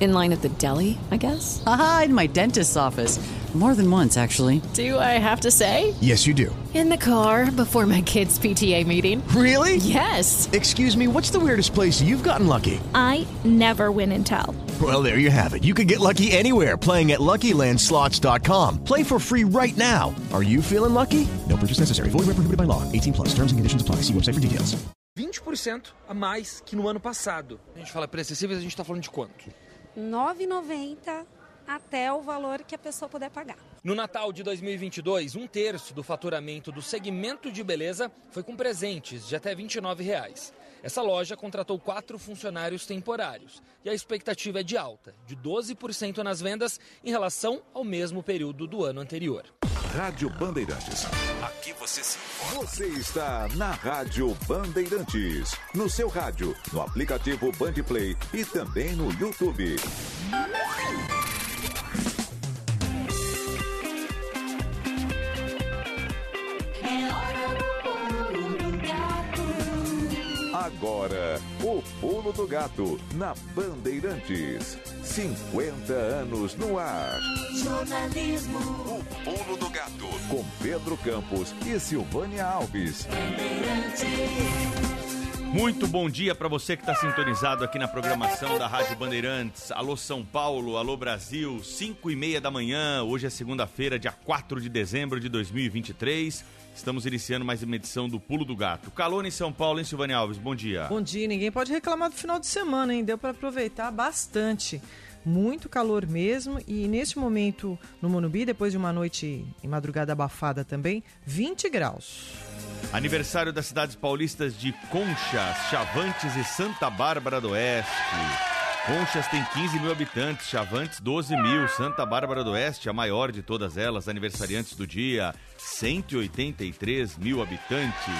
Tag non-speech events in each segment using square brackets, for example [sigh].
In line at the deli, I guess? Aha, in my dentist's office. More than once, actually. Do I have to say? Yes, you do. In the car before my kids' PTA meeting. Really? Yes. Excuse me, what's the weirdest place you've gotten lucky? I never win and tell. Well, there you have it. You can get lucky anywhere playing at LuckyLandSlots.com. Play for free right now. Are you feeling lucky? No purchase necessary. Void where prohibited by law. 18 plus. Terms and conditions apply. See website for details. 20% a mais que no ano passado. A gente fala preços acessíveis, a gente está falando de quanto? R$ 9,90 até o valor que a pessoa puder pagar. No Natal de 2022, um terço do faturamento do segmento de beleza foi com presentes de até 29 reais. Essa loja contratou quatro funcionários temporários e a expectativa é de alta, de 12% nas vendas em relação ao mesmo período do ano anterior. Rádio Bandeirantes. Aqui você se informa. Você está na Rádio Bandeirantes. No seu rádio, no aplicativo Bandplay e também no YouTube. Agora, o Pulo do Gato, na Bandeirantes. 50 anos no ar. Jornalismo. O Pulo do Gato, com Pedro Campos e Silvânia Alves. Muito bom dia para você que está sintonizado aqui na programação da Rádio Bandeirantes. Alô São Paulo, alô Brasil, 5 e meia da manhã. Hoje é segunda-feira, dia 4 de dezembro de 2023. Estamos iniciando mais uma edição do Pulo do Gato. Calor em São Paulo, hein, Silvânia Alves? Bom dia. Bom dia. Ninguém pode reclamar do final de semana, hein? Deu para aproveitar bastante. Muito calor mesmo. E neste momento, no Monubi, depois de uma noite e madrugada abafada também, 20 graus. Aniversário das cidades paulistas de Conchas, Chavantes e Santa Bárbara do Oeste. Conchas tem 15 mil habitantes, Chavantes 12 mil, Santa Bárbara do Oeste, a maior de todas elas, aniversariantes do dia, 183 mil habitantes.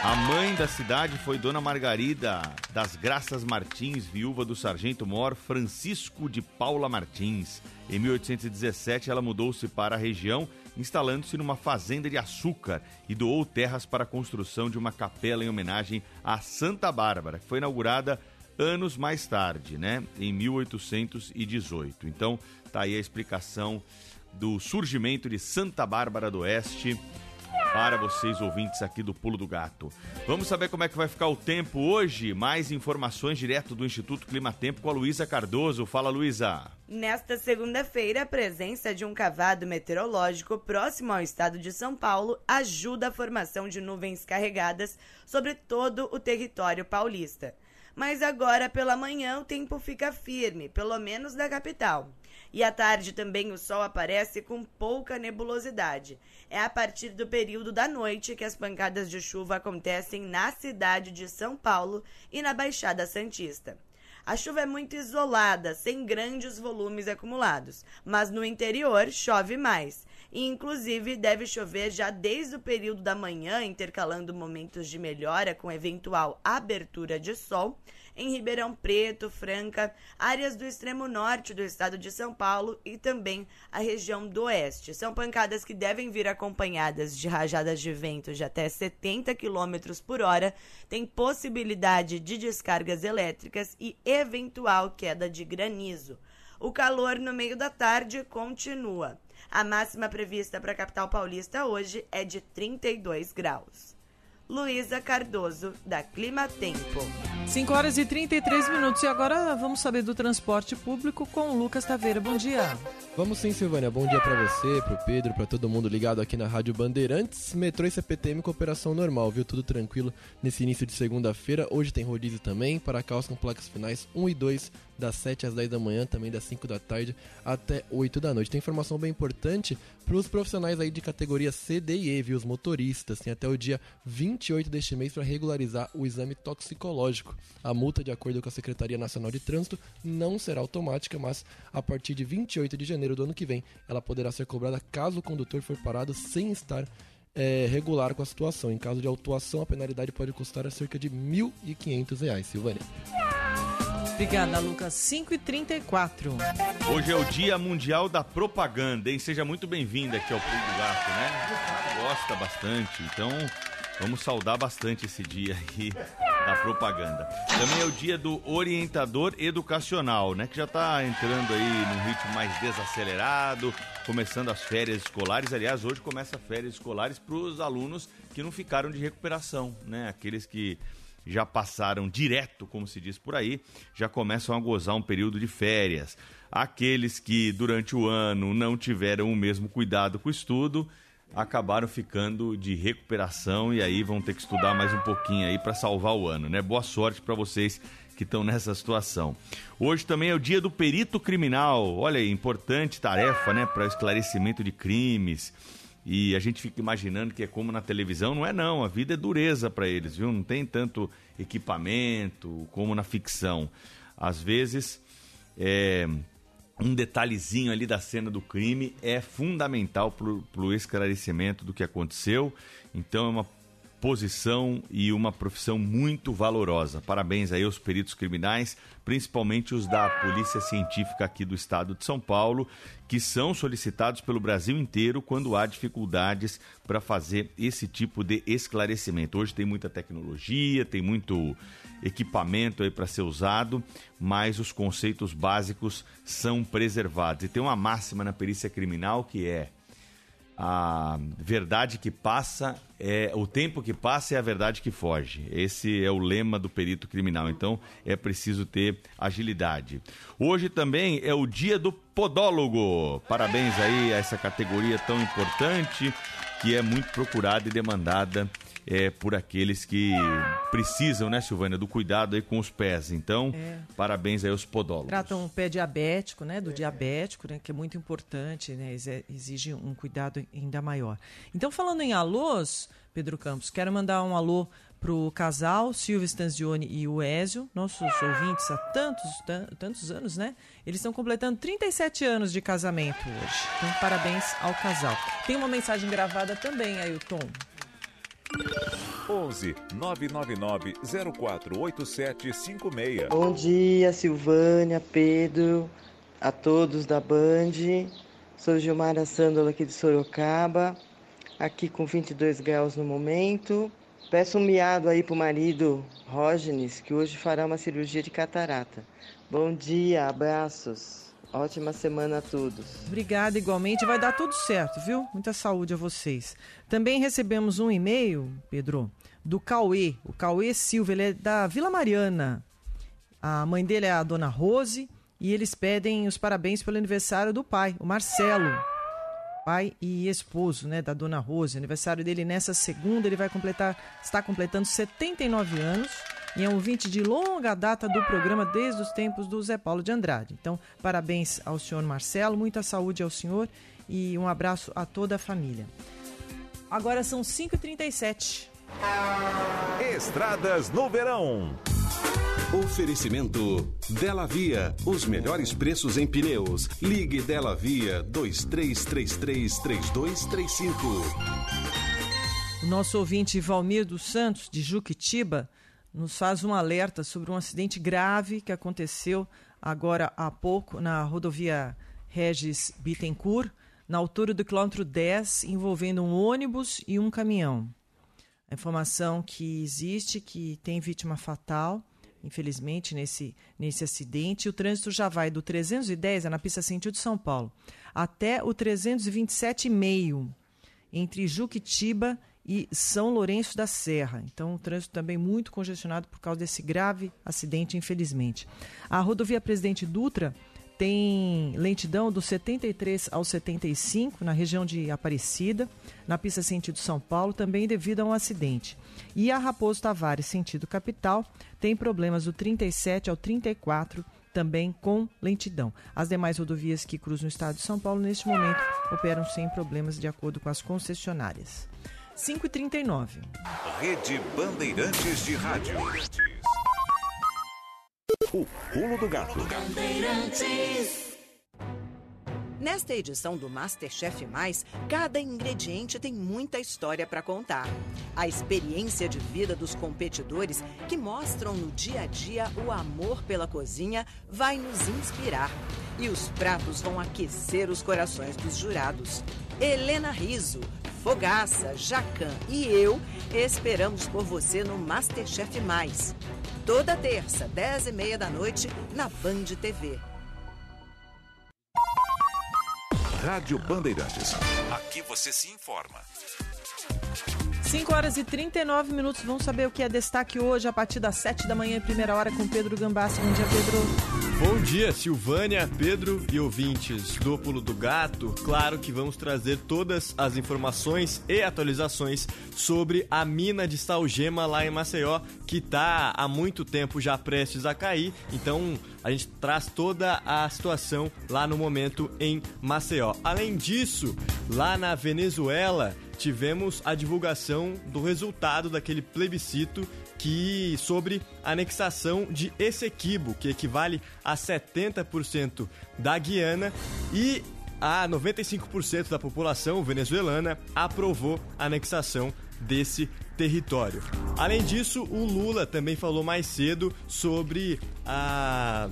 A mãe da cidade foi Dona Margarida das Graças Martins, viúva do sargento mor Francisco de Paula Martins. Em 1817, ela mudou-se para a região, instalando-se numa fazenda de açúcar e doou terras para a construção de uma capela em homenagem a Santa Bárbara, que foi inaugurada anos mais tarde, né, em 1818. Então, tá aí a explicação do surgimento de Santa Bárbara do Oeste para vocês ouvintes aqui do Pulo do Gato. Vamos saber como é que vai ficar o tempo hoje? Mais informações direto do Instituto Clima Tempo com a Luísa Cardoso. Fala, Luísa. Nesta segunda-feira, a presença de um cavado meteorológico próximo ao estado de São Paulo ajuda a formação de nuvens carregadas sobre todo o território paulista. Mas agora pela manhã o tempo fica firme, pelo menos na capital. E à tarde também o sol aparece com pouca nebulosidade. É a partir do período da noite que as pancadas de chuva acontecem na cidade de São Paulo e na Baixada Santista. A chuva é muito isolada, sem grandes volumes acumulados, mas no interior chove mais. E, inclusive, deve chover já desde o período da manhã, intercalando momentos de melhora com eventual abertura de sol em Ribeirão Preto, Franca, áreas do extremo norte do estado de São Paulo e também a região do oeste. São pancadas que devem vir acompanhadas de rajadas de vento de até 70 km por hora, tem possibilidade de descargas elétricas e eventual queda de granizo. O calor no meio da tarde continua. A máxima prevista para a capital paulista hoje é de 32 graus. Luísa Cardoso, da Clima Tempo. 5 horas e 33 minutos. E agora vamos saber do transporte público com o Lucas Taveira. Bom dia. Vamos sim, Silvânia. Bom dia para você, para o Pedro, para todo mundo ligado aqui na Rádio Bandeirantes. Metrô e CPTM com operação normal, viu? Tudo tranquilo nesse início de segunda-feira. Hoje tem rodízio também para carros com placas finais 1 e 2, das 7 às 10 da manhã, também das 5 da tarde até 8 da noite. Tem informação bem importante para os profissionais aí de categoria C, D e E, viu? Os motoristas. Tem até o dia 28 deste mês para regularizar o exame toxicológico. A multa, de acordo com a Secretaria Nacional de Trânsito, não será automática, mas a partir de 28 de janeiro do ano que vem, ela poderá ser cobrada caso o condutor for parado sem estar é, regular com a situação. Em caso de autuação, a penalidade pode custar cerca de R$ 1.500, Silvânia. Obrigada, Lucas. 5 e 34 Hoje é o Dia Mundial da Propaganda, hein? Seja muito bem-vinda aqui ao Pulo do Gato, né? Gosta bastante, então vamos saudar bastante esse dia aí da propaganda. Também é o dia do orientador educacional, né? Que já está entrando aí num ritmo mais desacelerado, começando as férias escolares. Aliás, hoje começa férias escolares para os alunos que não ficaram de recuperação, né? Aqueles que já passaram direto, como se diz por aí, já começam a gozar um período de férias. Aqueles que durante o ano não tiveram o mesmo cuidado com o estudo, acabaram ficando de recuperação e aí vão ter que estudar mais um pouquinho aí para salvar o ano, né? Boa sorte para vocês que estão nessa situação. Hoje também é o dia do perito criminal. Olha aí, importante tarefa, né, para esclarecimento de crimes. E a gente fica imaginando que é como na televisão, não é não, a vida é dureza para eles, viu? Não tem tanto equipamento como na ficção. Às vezes, é, um detalhezinho ali da cena do crime é fundamental para o esclarecimento do que aconteceu. Então é uma posição e uma profissão muito valorosa. Parabéns aí aos peritos criminais, principalmente os da Polícia Científica aqui do estado de São Paulo, que são solicitados pelo Brasil inteiro quando há dificuldades para fazer esse tipo de esclarecimento. Hoje tem muita tecnologia, tem muito equipamento aí para ser usado, mas os conceitos básicos são preservados. E tem uma máxima na perícia criminal que é a verdade que passa é o tempo que passa é a verdade que foge. Esse é o lema do perito criminal. Então é preciso ter agilidade. Hoje também é o dia do podólogo. Parabéns aí a essa categoria tão importante que é muito procurada e demandada é, por aqueles que precisam, né, Silvânia, do cuidado aí com os pés. Então, é. parabéns aí aos podólogos. Tratam o pé diabético, né, do é. diabético, né, que é muito importante, né, exige um cuidado ainda maior. Então, falando em alôs, Pedro Campos, quero mandar um alô pro casal Silvio Stanzioni e o Ézio, nossos ouvintes há tantos, tantos anos, né? Eles estão completando 37 anos de casamento hoje. Então, parabéns ao casal. Tem uma mensagem gravada também, Ailton. 11 999 048756. Bom dia, Silvânia, Pedro, a todos da Band. Sou Gilmara Sândola aqui de Sorocaba, aqui com 22 graus no momento. Peço um miado aí pro marido Rógenes, que hoje fará uma cirurgia de catarata. Bom dia, abraços. Ótima semana a todos. Obrigada igualmente. Vai dar tudo certo, viu? Muita saúde a vocês. Também recebemos um e-mail, Pedro, do Cauê. O Cauê Silva, ele é da Vila Mariana. A mãe dele é a dona Rose e eles pedem os parabéns pelo aniversário do pai, o Marcelo. Pai e esposo, né, da dona Rose. Aniversário dele nessa segunda, ele vai completar, está completando 79 anos e é um ouvinte de longa data do programa desde os tempos do Zé Paulo de Andrade. Então, parabéns ao senhor Marcelo, muita saúde ao senhor e um abraço a toda a família. Agora são 5h37. Estradas no verão. Oferecimento Dela Via, os melhores preços em pneus. Ligue Dela Via 23333235. O nosso ouvinte Valmir dos Santos, de Juquitiba, nos faz um alerta sobre um acidente grave que aconteceu agora há pouco na rodovia Regis Bittencourt, na altura do quilômetro 10, envolvendo um ônibus e um caminhão. A informação que existe que tem vítima fatal, infelizmente, nesse, nesse acidente. O trânsito já vai do 310, é na pista sentido de São Paulo, até o 327,5, entre Juquitiba e São Lourenço da Serra. Então, o trânsito também muito congestionado por causa desse grave acidente, infelizmente. A rodovia Presidente Dutra tem lentidão do 73 ao 75 na região de Aparecida, na pista sentido São Paulo, também devido a um acidente. E a Raposo Tavares, sentido capital, tem problemas do 37 ao 34 também com lentidão. As demais rodovias que cruzam o estado de São Paulo, neste momento, operam sem problemas de acordo com as concessionárias. 5h39. Rede Bandeirantes de Rádio. O pulo do gato. Nesta edição do Masterchef Mais, cada ingrediente tem muita história para contar. A experiência de vida dos competidores que mostram no dia a dia o amor pela cozinha vai nos inspirar. E os pratos vão aquecer os corações dos jurados. Helena Riso, Fogaça, Jacan e eu esperamos por você no Masterchef Mais. Toda terça, 10 e meia da noite, na Band TV. Rádio Bandeirantes. Aqui você se informa. 5 horas e 39 minutos. Vamos saber o que é destaque hoje a partir das 7 da manhã, primeira hora, com Pedro Gambassi. Bom dia, Pedro. Bom dia, Silvânia, Pedro e ouvintes do Pulo do Gato. Claro que vamos trazer todas as informações e atualizações sobre a mina de Salgema lá em Maceió, que está há muito tempo já prestes a cair. Então a gente traz toda a situação lá no momento em Maceió. Além disso, lá na Venezuela tivemos a divulgação do resultado daquele plebiscito que sobre anexação de Essequibo, que equivale a 70% da Guiana e a 95% da população venezuelana aprovou a anexação desse território. Além disso, o Lula também falou mais cedo sobre a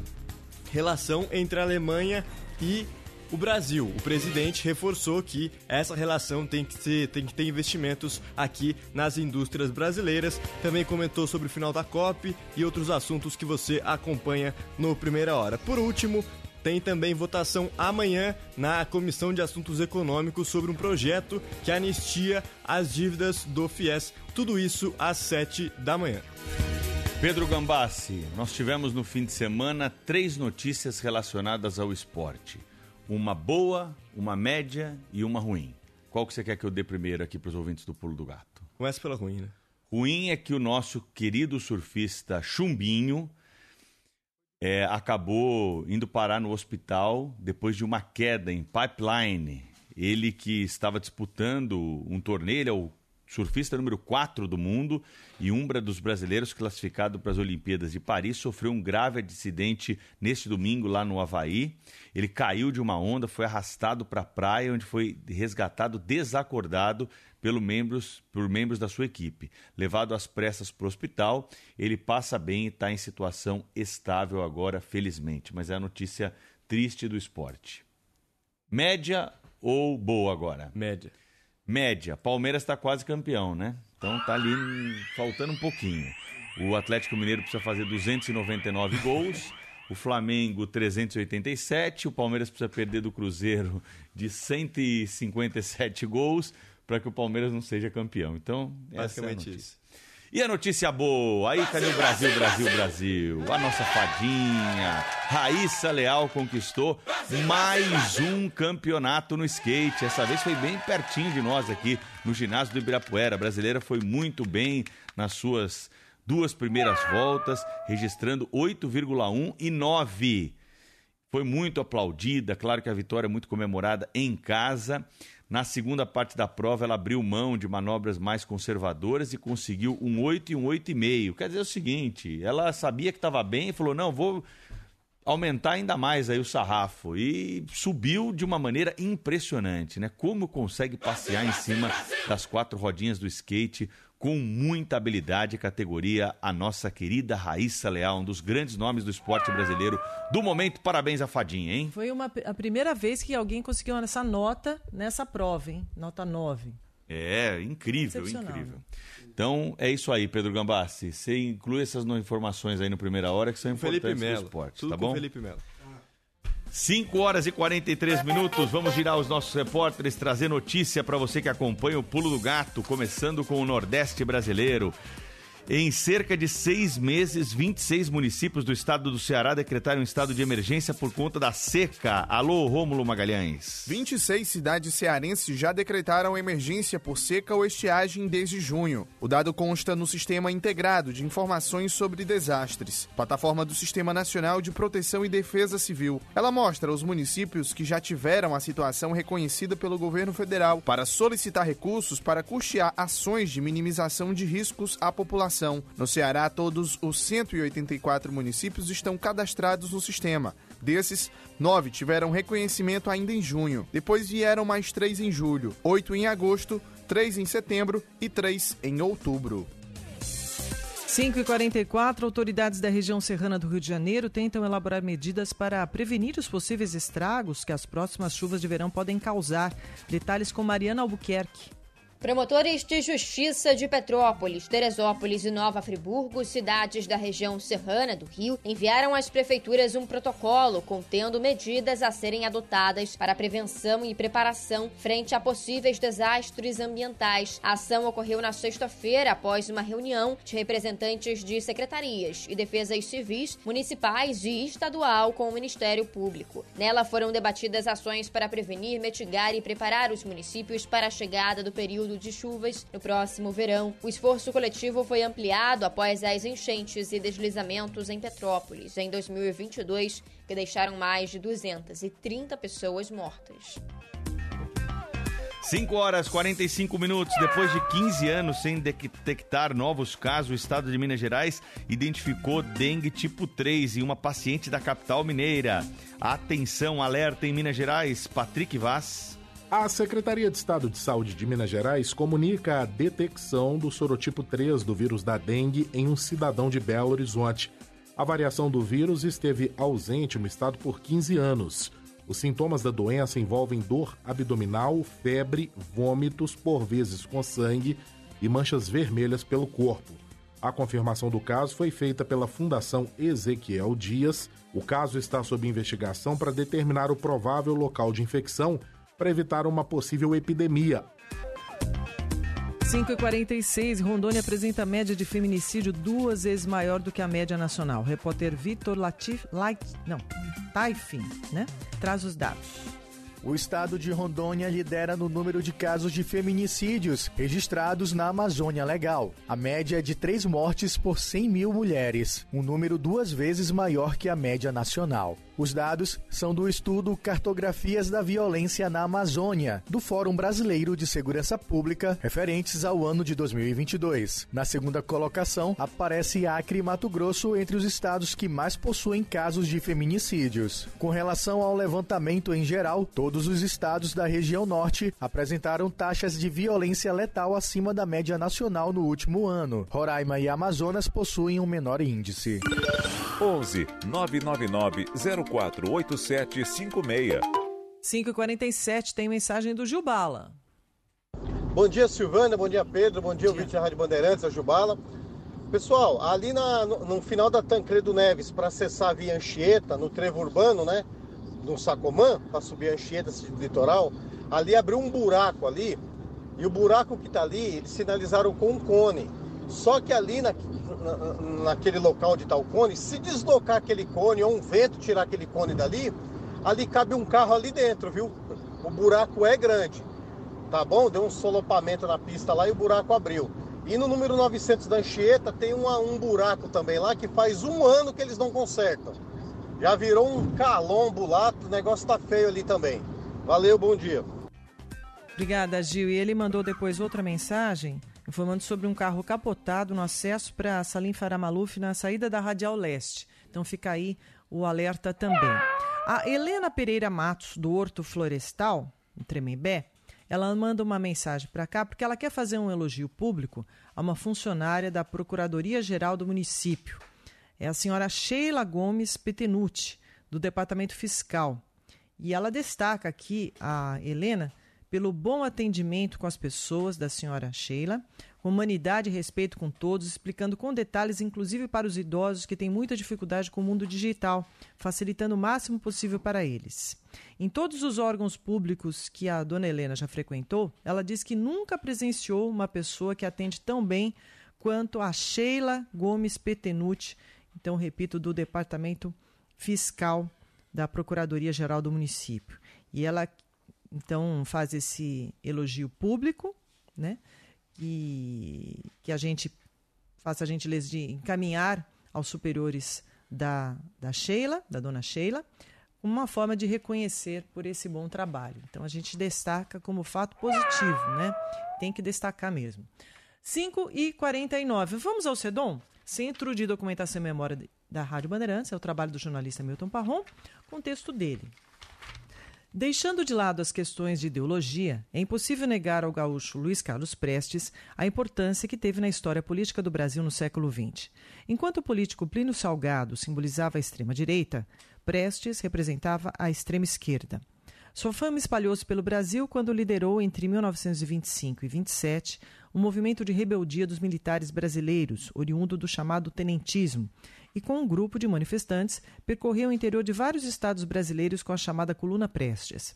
relação entre a Alemanha e o Brasil. O presidente reforçou que essa relação tem que, ser, tem que ter investimentos aqui nas indústrias brasileiras. Também comentou sobre o final da COP e outros assuntos que você acompanha no Primeira Hora. Por último, tem também votação amanhã na Comissão de Assuntos Econômicos sobre um projeto que anistia as dívidas do FIES. Tudo isso às 7 da manhã. Pedro Gambassi, nós tivemos no fim de semana três notícias relacionadas ao esporte uma boa, uma média e uma ruim. Qual que você quer que eu dê primeiro aqui para os ouvintes do Pulo do Gato? Começa pela ruim, né? Ruim é que o nosso querido surfista Chumbinho é, acabou indo parar no hospital depois de uma queda em pipeline. Ele que estava disputando um torneio, ele é o surfista número 4 do mundo e umbra dos brasileiros classificado para as Olimpíadas de Paris, sofreu um grave acidente neste domingo lá no Havaí. Ele caiu de uma onda, foi arrastado para a praia, onde foi resgatado desacordado pelo membros, por membros da sua equipe. Levado às pressas para o hospital, ele passa bem e está em situação estável agora, felizmente. Mas é a notícia triste do esporte. Média ou boa agora? Média média. Palmeiras está quase campeão, né? Então tá ali faltando um pouquinho. O Atlético Mineiro precisa fazer 299 gols. O Flamengo 387, o Palmeiras precisa perder do Cruzeiro de 157 gols para que o Palmeiras não seja campeão. Então, basicamente é isso. E a notícia boa, aí cadê o Brasil, Brasil, Brasil? A nossa fadinha, Raíssa Leal conquistou mais um campeonato no skate. Essa vez foi bem pertinho de nós aqui no ginásio do Ibirapuera. A brasileira foi muito bem nas suas duas primeiras voltas, registrando 8,1 e 9. Foi muito aplaudida, claro que a vitória é muito comemorada em casa. Na segunda parte da prova, ela abriu mão de manobras mais conservadoras e conseguiu um 8 e um 8,5. Quer dizer o seguinte, ela sabia que estava bem e falou: não, vou aumentar ainda mais aí o sarrafo e subiu de uma maneira impressionante, né? Como consegue passear em cima das quatro rodinhas do skate com muita habilidade e categoria a nossa querida Raíssa Leal, um dos grandes nomes do esporte brasileiro do momento. Parabéns à Fadinha, hein? Foi uma, a primeira vez que alguém conseguiu essa nota nessa prova, hein? Nota 9. É, incrível, incrível. Então, é isso aí, Pedro Gambassi. Você inclui essas informações aí no Primeira Hora que são importantes Felipe Melo. no esporte, Tudo tá com bom? Felipe Melo. 5 horas e 43 minutos. Vamos girar os nossos repórteres, trazer notícia para você que acompanha o Pulo do Gato, começando com o Nordeste brasileiro. Em cerca de seis meses, 26 municípios do estado do Ceará decretaram estado de emergência por conta da seca. Alô, Rômulo Magalhães. 26 cidades cearenses já decretaram emergência por seca ou estiagem desde junho. O dado consta no Sistema Integrado de Informações sobre Desastres, plataforma do Sistema Nacional de Proteção e Defesa Civil. Ela mostra os municípios que já tiveram a situação reconhecida pelo governo federal para solicitar recursos para custear ações de minimização de riscos à população no Ceará, todos os 184 municípios estão cadastrados no sistema. Desses, nove tiveram reconhecimento ainda em junho. Depois vieram mais três em julho, oito em agosto, três em setembro e três em outubro. 5h44, autoridades da região serrana do Rio de Janeiro tentam elaborar medidas para prevenir os possíveis estragos que as próximas chuvas de verão podem causar. Detalhes com Mariana Albuquerque. Promotores de Justiça de Petrópolis, Teresópolis e Nova Friburgo, cidades da região serrana do Rio, enviaram às prefeituras um protocolo contendo medidas a serem adotadas para prevenção e preparação frente a possíveis desastres ambientais. A ação ocorreu na sexta-feira após uma reunião de representantes de secretarias e defesas civis, municipais e estadual com o Ministério Público. Nela foram debatidas ações para prevenir, mitigar e preparar os municípios para a chegada do período período de chuvas no próximo verão. O esforço coletivo foi ampliado após as enchentes e deslizamentos em Petrópolis em 2022, que deixaram mais de 230 pessoas mortas. 5 horas 45 minutos. Depois de 15 anos sem detectar novos casos, o estado de Minas Gerais identificou dengue tipo 3 em uma paciente da capital mineira. Atenção, alerta em Minas Gerais. Patrick Vaz. A Secretaria de Estado de Saúde de Minas Gerais comunica a detecção do sorotipo 3 do vírus da dengue em um cidadão de Belo Horizonte. A variação do vírus esteve ausente no estado por 15 anos. Os sintomas da doença envolvem dor abdominal, febre, vômitos, por vezes com sangue e manchas vermelhas pelo corpo. A confirmação do caso foi feita pela Fundação Ezequiel Dias. O caso está sob investigação para determinar o provável local de infecção para evitar uma possível epidemia. 5h46, Rondônia apresenta média de feminicídio duas vezes maior do que a média nacional. O repórter Vitor Latif, Light, não, Taifin, né? Traz os dados. O estado de Rondônia lidera no número de casos de feminicídios registrados na Amazônia Legal. A média é de três mortes por 100 mil mulheres, um número duas vezes maior que a média nacional. Os dados são do estudo Cartografias da Violência na Amazônia, do Fórum Brasileiro de Segurança Pública, referentes ao ano de 2022. Na segunda colocação, aparece Acre e Mato Grosso entre os estados que mais possuem casos de feminicídios. Com relação ao levantamento em geral, todos os estados da região norte apresentaram taxas de violência letal acima da média nacional no último ano. Roraima e Amazonas possuem um menor índice. 11 999 048756. 5h47 tem mensagem do Jubala. Bom dia, Silvana. Bom dia, Pedro. Bom dia, ouvinte da Rádio Bandeirantes, a Jubala. Pessoal, ali na, no, no final da Tancredo Neves, para acessar a via Anchieta, no trevo urbano, né? No Sacomã, para subir a Anchieta, esse litoral, ali abriu um buraco ali. E o buraco que está ali, eles sinalizaram com um cone. Só que ali na, na, naquele local está o cone, se deslocar aquele cone ou um vento tirar aquele cone dali, ali cabe um carro ali dentro, viu? O buraco é grande, tá bom? Deu um solopamento na pista lá e o buraco abriu. E no número 900 da Anchieta tem uma, um buraco também lá que faz um ano que eles não consertam. Já virou um calombo lá, o negócio tá feio ali também. Valeu, bom dia. Obrigada, Gil. E ele mandou depois outra mensagem informando sobre um carro capotado no acesso para Salim Faramaluf na saída da Radial Leste. Então fica aí o alerta também. A Helena Pereira Matos, do Horto Florestal, em Tremembé, ela manda uma mensagem para cá porque ela quer fazer um elogio público a uma funcionária da Procuradoria-Geral do município. É a senhora Sheila Gomes Petenuti, do Departamento Fiscal. E ela destaca aqui, a Helena, pelo bom atendimento com as pessoas da senhora Sheila, humanidade e respeito com todos, explicando com detalhes, inclusive para os idosos que têm muita dificuldade com o mundo digital, facilitando o máximo possível para eles. Em todos os órgãos públicos que a dona Helena já frequentou, ela diz que nunca presenciou uma pessoa que atende tão bem quanto a Sheila Gomes Petenuti, então repito, do Departamento Fiscal da Procuradoria-Geral do município. E ela então faz esse elogio público, né? E que a gente faça a gentileza de encaminhar aos superiores da, da Sheila, da dona Sheila, uma forma de reconhecer por esse bom trabalho. Então a gente destaca como fato positivo, né? Tem que destacar mesmo. 5 e 49. Vamos ao SEDOM? Centro de Documentação e Memória da Rádio Bandeirantes, é o trabalho do jornalista Milton Parron, com o texto dele. Deixando de lado as questões de ideologia, é impossível negar ao gaúcho Luiz Carlos Prestes a importância que teve na história política do Brasil no século XX. Enquanto o político Plínio Salgado simbolizava a extrema-direita, Prestes representava a extrema-esquerda. Sua fama espalhou-se pelo Brasil quando liderou, entre 1925 e 27, um movimento de rebeldia dos militares brasileiros, oriundo do chamado tenentismo, e com um grupo de manifestantes percorreu o interior de vários estados brasileiros com a chamada Coluna Prestes.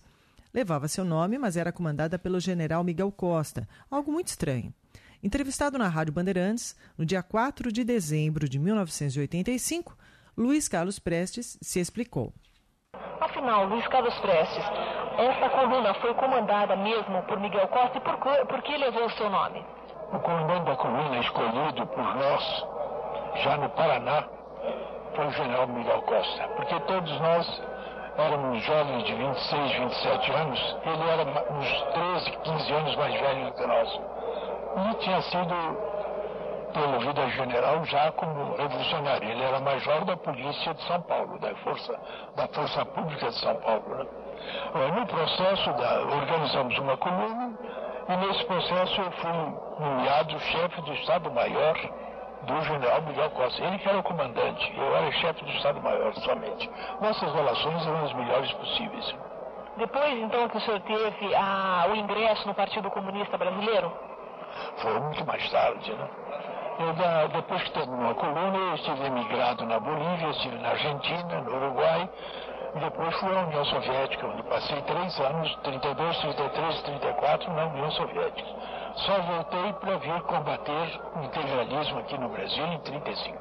Levava seu nome, mas era comandada pelo general Miguel Costa, algo muito estranho. Entrevistado na Rádio Bandeirantes, no dia 4 de dezembro de 1985, Luiz Carlos Prestes se explicou. Afinal, Luiz Carlos Prestes, essa coluna foi comandada mesmo por Miguel Costa e por, por que levou o seu nome? O comandante da coluna escolhido por nós, já no Paraná, foi o general Miguel Costa, porque todos nós éramos jovens de 26, 27 anos, ele era uns 13, 15 anos mais velho do que nós. E tinha sido promovido a general já como revolucionário. Ele era major da polícia de São Paulo, da Força, da Força Pública de São Paulo. Né? No processo, da, organizamos uma coluna e nesse processo eu fui nomeado chefe do Estado-Maior do general Miguel Costa. Ele que era o comandante, eu era chefe do Estado-Maior somente. Nossas relações eram as melhores possíveis. Depois, então, que o senhor teve a, o ingresso no Partido Comunista Brasileiro? Foi muito mais tarde, né? Eu, da, depois que terminou a coluna, eu estive emigrado na Bolívia, estive na Argentina, no Uruguai, e depois fui à União Soviética, onde passei três anos, 32, 33, 34, na União Soviética. Só voltei para vir combater o integralismo aqui no Brasil em 35.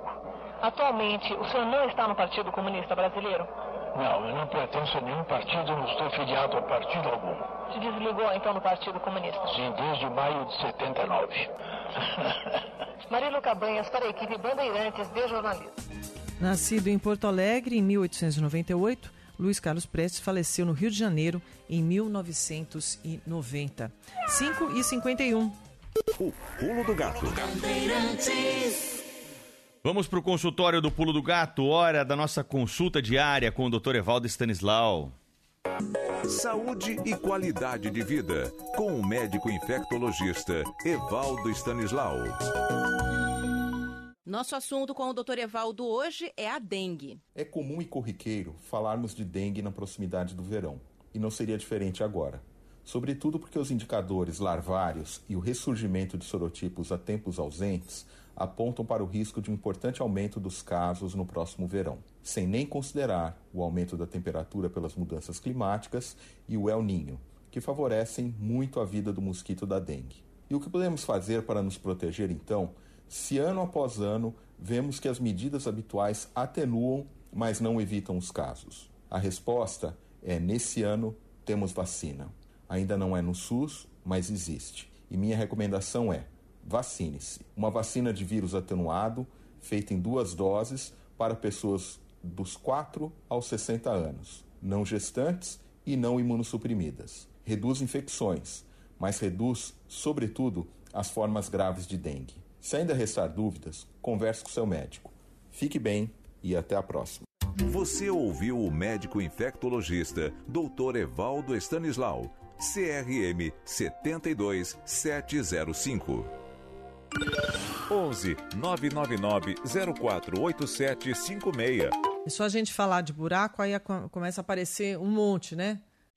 Atualmente, o senhor não está no Partido Comunista Brasileiro? Não, eu não pertenço a nenhum partido, não estou filiado a partido algum. Se desligou então do Partido Comunista? Sim, desde maio de 79. [laughs] Marilo Cabanhas para a equipe Bandeirantes de Jornalismo. Nascido em Porto Alegre em 1898, Luiz Carlos Prestes faleceu no Rio de Janeiro em 1990. 5 e 51. O pulo do gato. Vamos para o consultório do Pulo do Gato, hora da nossa consulta diária com o Dr. Evaldo Stanislau. Saúde e qualidade de vida, com o médico infectologista Evaldo Stanislau. Nosso assunto com o Dr. Evaldo hoje é a dengue. É comum e corriqueiro falarmos de dengue na proximidade do verão, e não seria diferente agora. Sobretudo porque os indicadores larvários e o ressurgimento de sorotipos a tempos ausentes apontam para o risco de um importante aumento dos casos no próximo verão, sem nem considerar o aumento da temperatura pelas mudanças climáticas e o El Ninho, que favorecem muito a vida do mosquito da dengue. E o que podemos fazer para nos proteger então, se ano após ano vemos que as medidas habituais atenuam, mas não evitam os casos? A resposta é: nesse ano temos vacina. Ainda não é no SUS, mas existe. E minha recomendação é: vacine-se. Uma vacina de vírus atenuado, feita em duas doses, para pessoas dos 4 aos 60 anos, não gestantes e não imunossuprimidas. Reduz infecções, mas reduz, sobretudo, as formas graves de dengue. Se ainda restar dúvidas, converse com seu médico. Fique bem e até a próxima. Você ouviu o médico infectologista Dr. Evaldo Stanislau, CRM 72705. 11 999 048756. É só a gente falar de buraco, aí começa a aparecer um monte, né?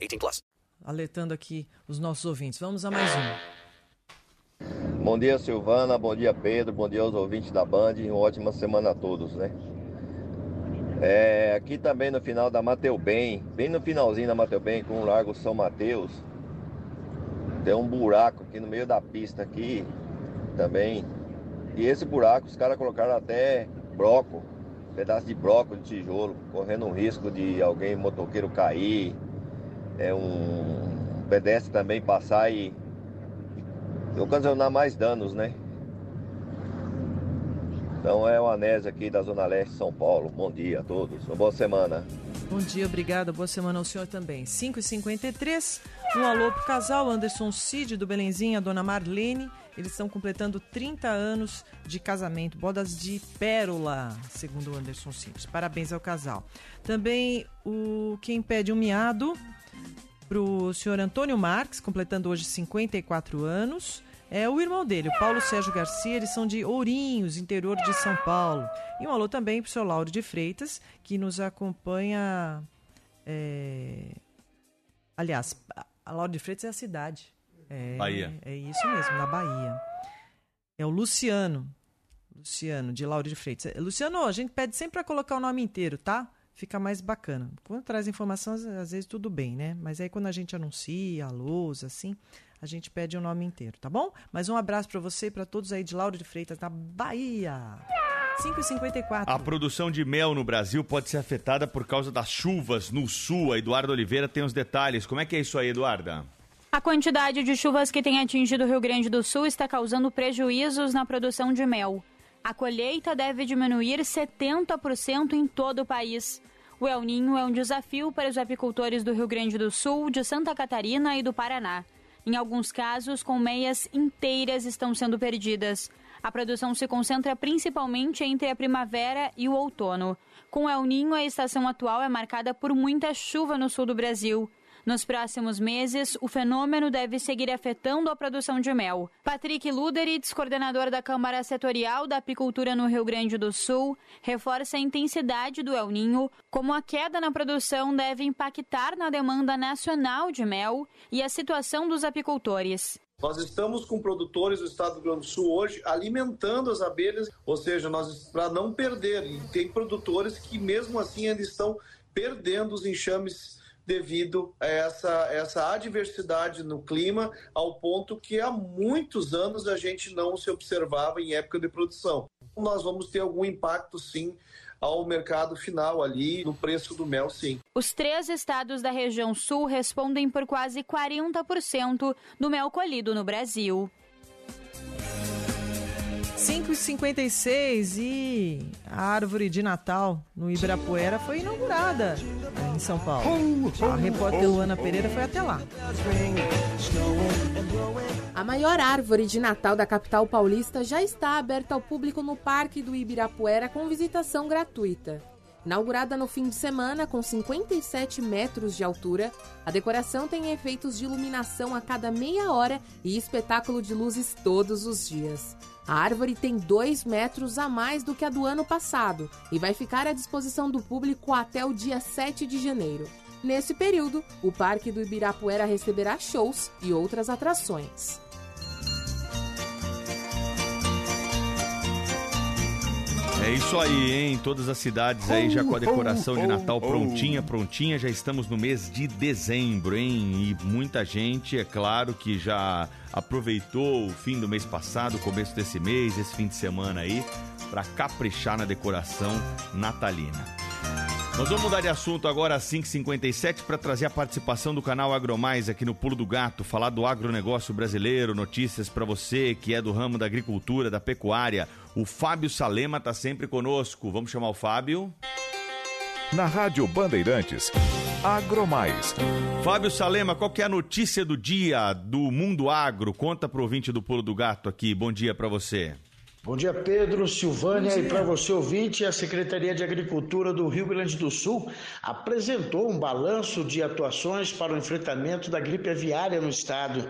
18 plus. Alertando aqui os nossos ouvintes. Vamos a mais um. Bom dia, Silvana. Bom dia, Pedro. Bom dia aos ouvintes da Band. Uma ótima semana a todos, né? É, aqui também no final da Mateu Bem, bem no finalzinho da Mateu Bem, com o Largo São Mateus, tem um buraco aqui no meio da pista aqui também. E esse buraco os caras colocaram até broco, pedaço de broco de tijolo, correndo um risco de alguém motoqueiro cair, é um pedestre também passar e ocasionar mais danos, né? Então é o Anésio aqui da Zona Leste de São Paulo. Bom dia a todos. Uma boa semana. Bom dia, obrigada. Boa semana ao senhor também. 5h53, um alô pro casal Anderson Cid do Belenzinho, a dona Marlene. Eles estão completando 30 anos de casamento, bodas de pérola, segundo o Anderson Cid. Parabéns ao casal. Também o quem pede um miado pro senhor Antônio Marques, completando hoje 54 anos. É o irmão dele, o Paulo Sérgio Garcia, eles são de Ourinhos, interior de São Paulo. E um alô também pro senhor Lauro de Freitas, que nos acompanha. é, Aliás, a Lauro de Freitas é a cidade. É, Bahia. É isso mesmo, na Bahia. É o Luciano. Luciano, de Lauro de Freitas. É, Luciano, a gente pede sempre para colocar o nome inteiro, tá? Fica mais bacana. Quando traz informações, às vezes tudo bem, né? Mas aí quando a gente anuncia, alôs, assim, a gente pede o nome inteiro, tá bom? Mas um abraço para você e para todos aí de Lauro de Freitas, na Bahia. 5h54. A produção de mel no Brasil pode ser afetada por causa das chuvas no sul. A Eduardo Oliveira tem os detalhes. Como é que é isso aí, Eduarda? A quantidade de chuvas que tem atingido o Rio Grande do Sul está causando prejuízos na produção de mel. A colheita deve diminuir 70% em todo o país. O El Ninho é um desafio para os apicultores do Rio Grande do Sul, de Santa Catarina e do Paraná. Em alguns casos, colmeias inteiras estão sendo perdidas. A produção se concentra principalmente entre a primavera e o outono. Com El Ninho, a estação atual é marcada por muita chuva no sul do Brasil. Nos próximos meses, o fenômeno deve seguir afetando a produção de mel. Patrick Luderitz, coordenador da Câmara Setorial da Apicultura no Rio Grande do Sul, reforça a intensidade do El Ninho, como a queda na produção deve impactar na demanda nacional de mel e a situação dos apicultores. Nós estamos com produtores do estado do Rio Grande do Sul hoje alimentando as abelhas, ou seja, nós para não perder. E tem produtores que mesmo assim ainda estão perdendo os enxames devido a essa, essa adversidade no clima, ao ponto que há muitos anos a gente não se observava em época de produção. Nós vamos ter algum impacto, sim, ao mercado final ali, no preço do mel, sim. Os três estados da região sul respondem por quase 40% do mel colhido no Brasil. 5h56 e a árvore de Natal no Ibirapuera foi inaugurada em São Paulo. A repórter Luana Pereira foi até lá. A maior árvore de Natal da capital paulista já está aberta ao público no Parque do Ibirapuera com visitação gratuita. Inaugurada no fim de semana com 57 metros de altura, a decoração tem efeitos de iluminação a cada meia hora e espetáculo de luzes todos os dias. A árvore tem 2 metros a mais do que a do ano passado e vai ficar à disposição do público até o dia 7 de janeiro. Nesse período, o Parque do Ibirapuera receberá shows e outras atrações. É isso aí, hein? Todas as cidades aí já com a decoração de Natal prontinha, prontinha. Já estamos no mês de dezembro, hein? E muita gente, é claro, que já aproveitou o fim do mês passado, o começo desse mês, esse fim de semana aí, para caprichar na decoração natalina. Nós vamos mudar de assunto agora às 5h57 para trazer a participação do canal Agromais aqui no Pulo do Gato, falar do agronegócio brasileiro, notícias para você que é do ramo da agricultura, da pecuária. O Fábio Salema está sempre conosco. Vamos chamar o Fábio. Na Rádio Bandeirantes, Agromais. Fábio Salema, qual que é a notícia do dia do mundo agro? Conta pro ouvinte do Pulo do Gato aqui. Bom dia para você. Bom dia, Pedro, Silvânia, e para você ouvinte, a Secretaria de Agricultura do Rio Grande do Sul apresentou um balanço de atuações para o enfrentamento da gripe aviária no estado.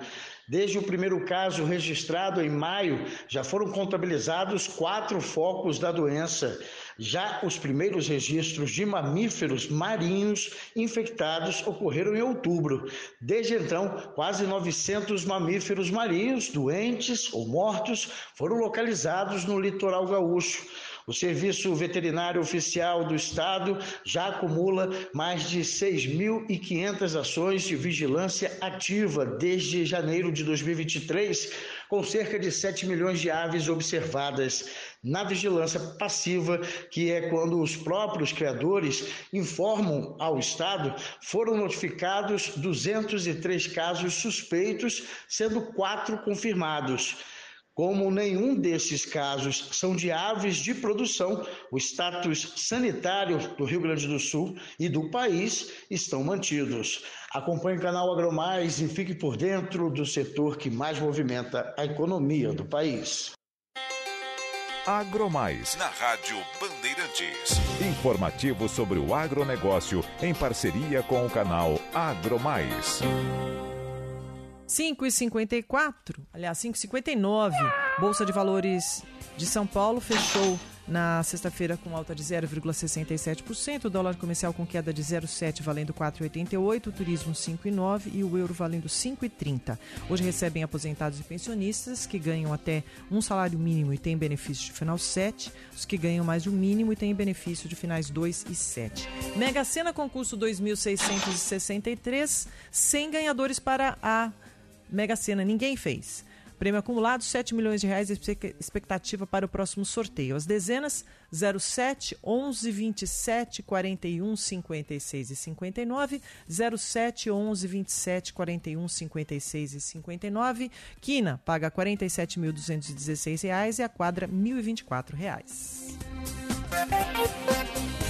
Desde o primeiro caso registrado em maio, já foram contabilizados quatro focos da doença. Já os primeiros registros de mamíferos marinhos infectados ocorreram em outubro. Desde então, quase 900 mamíferos marinhos doentes ou mortos foram localizados no litoral gaúcho. O Serviço Veterinário Oficial do Estado já acumula mais de 6.500 ações de vigilância ativa desde janeiro de 2023, com cerca de 7 milhões de aves observadas na vigilância passiva, que é quando os próprios criadores informam ao Estado, foram notificados 203 casos suspeitos, sendo quatro confirmados. Como nenhum desses casos são de aves de produção, o status sanitário do Rio Grande do Sul e do país estão mantidos. Acompanhe o canal Agromais e fique por dentro do setor que mais movimenta a economia do país. Agromais, na Rádio Bandeirantes. Informativo sobre o agronegócio em parceria com o canal Agromais. 5,54, aliás, 5,59. Bolsa de Valores de São Paulo fechou na sexta-feira com alta de 0,67%, o dólar comercial com queda de 0,7 valendo 4,88, o turismo 5,9 e o euro valendo 5,30. Hoje recebem aposentados e pensionistas que ganham até um salário mínimo e têm benefício de final 7, os que ganham mais de um mínimo e têm benefício de finais 2 e 7. Mega Sena concurso 2663, 100 ganhadores para a Mega Sena, ninguém fez. Prêmio acumulado, 7 milhões de reais, expectativa para o próximo sorteio. As dezenas 07, 11, 27, 41, 56 e 59, 07, 11, 27, 41, 56 e 59. Quina paga R$ 47.216 e a quadra 1.024 reais.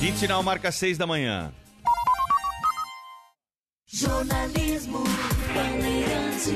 Quinto sinal marca 6 da manhã. Jornalismo Bandeirantes.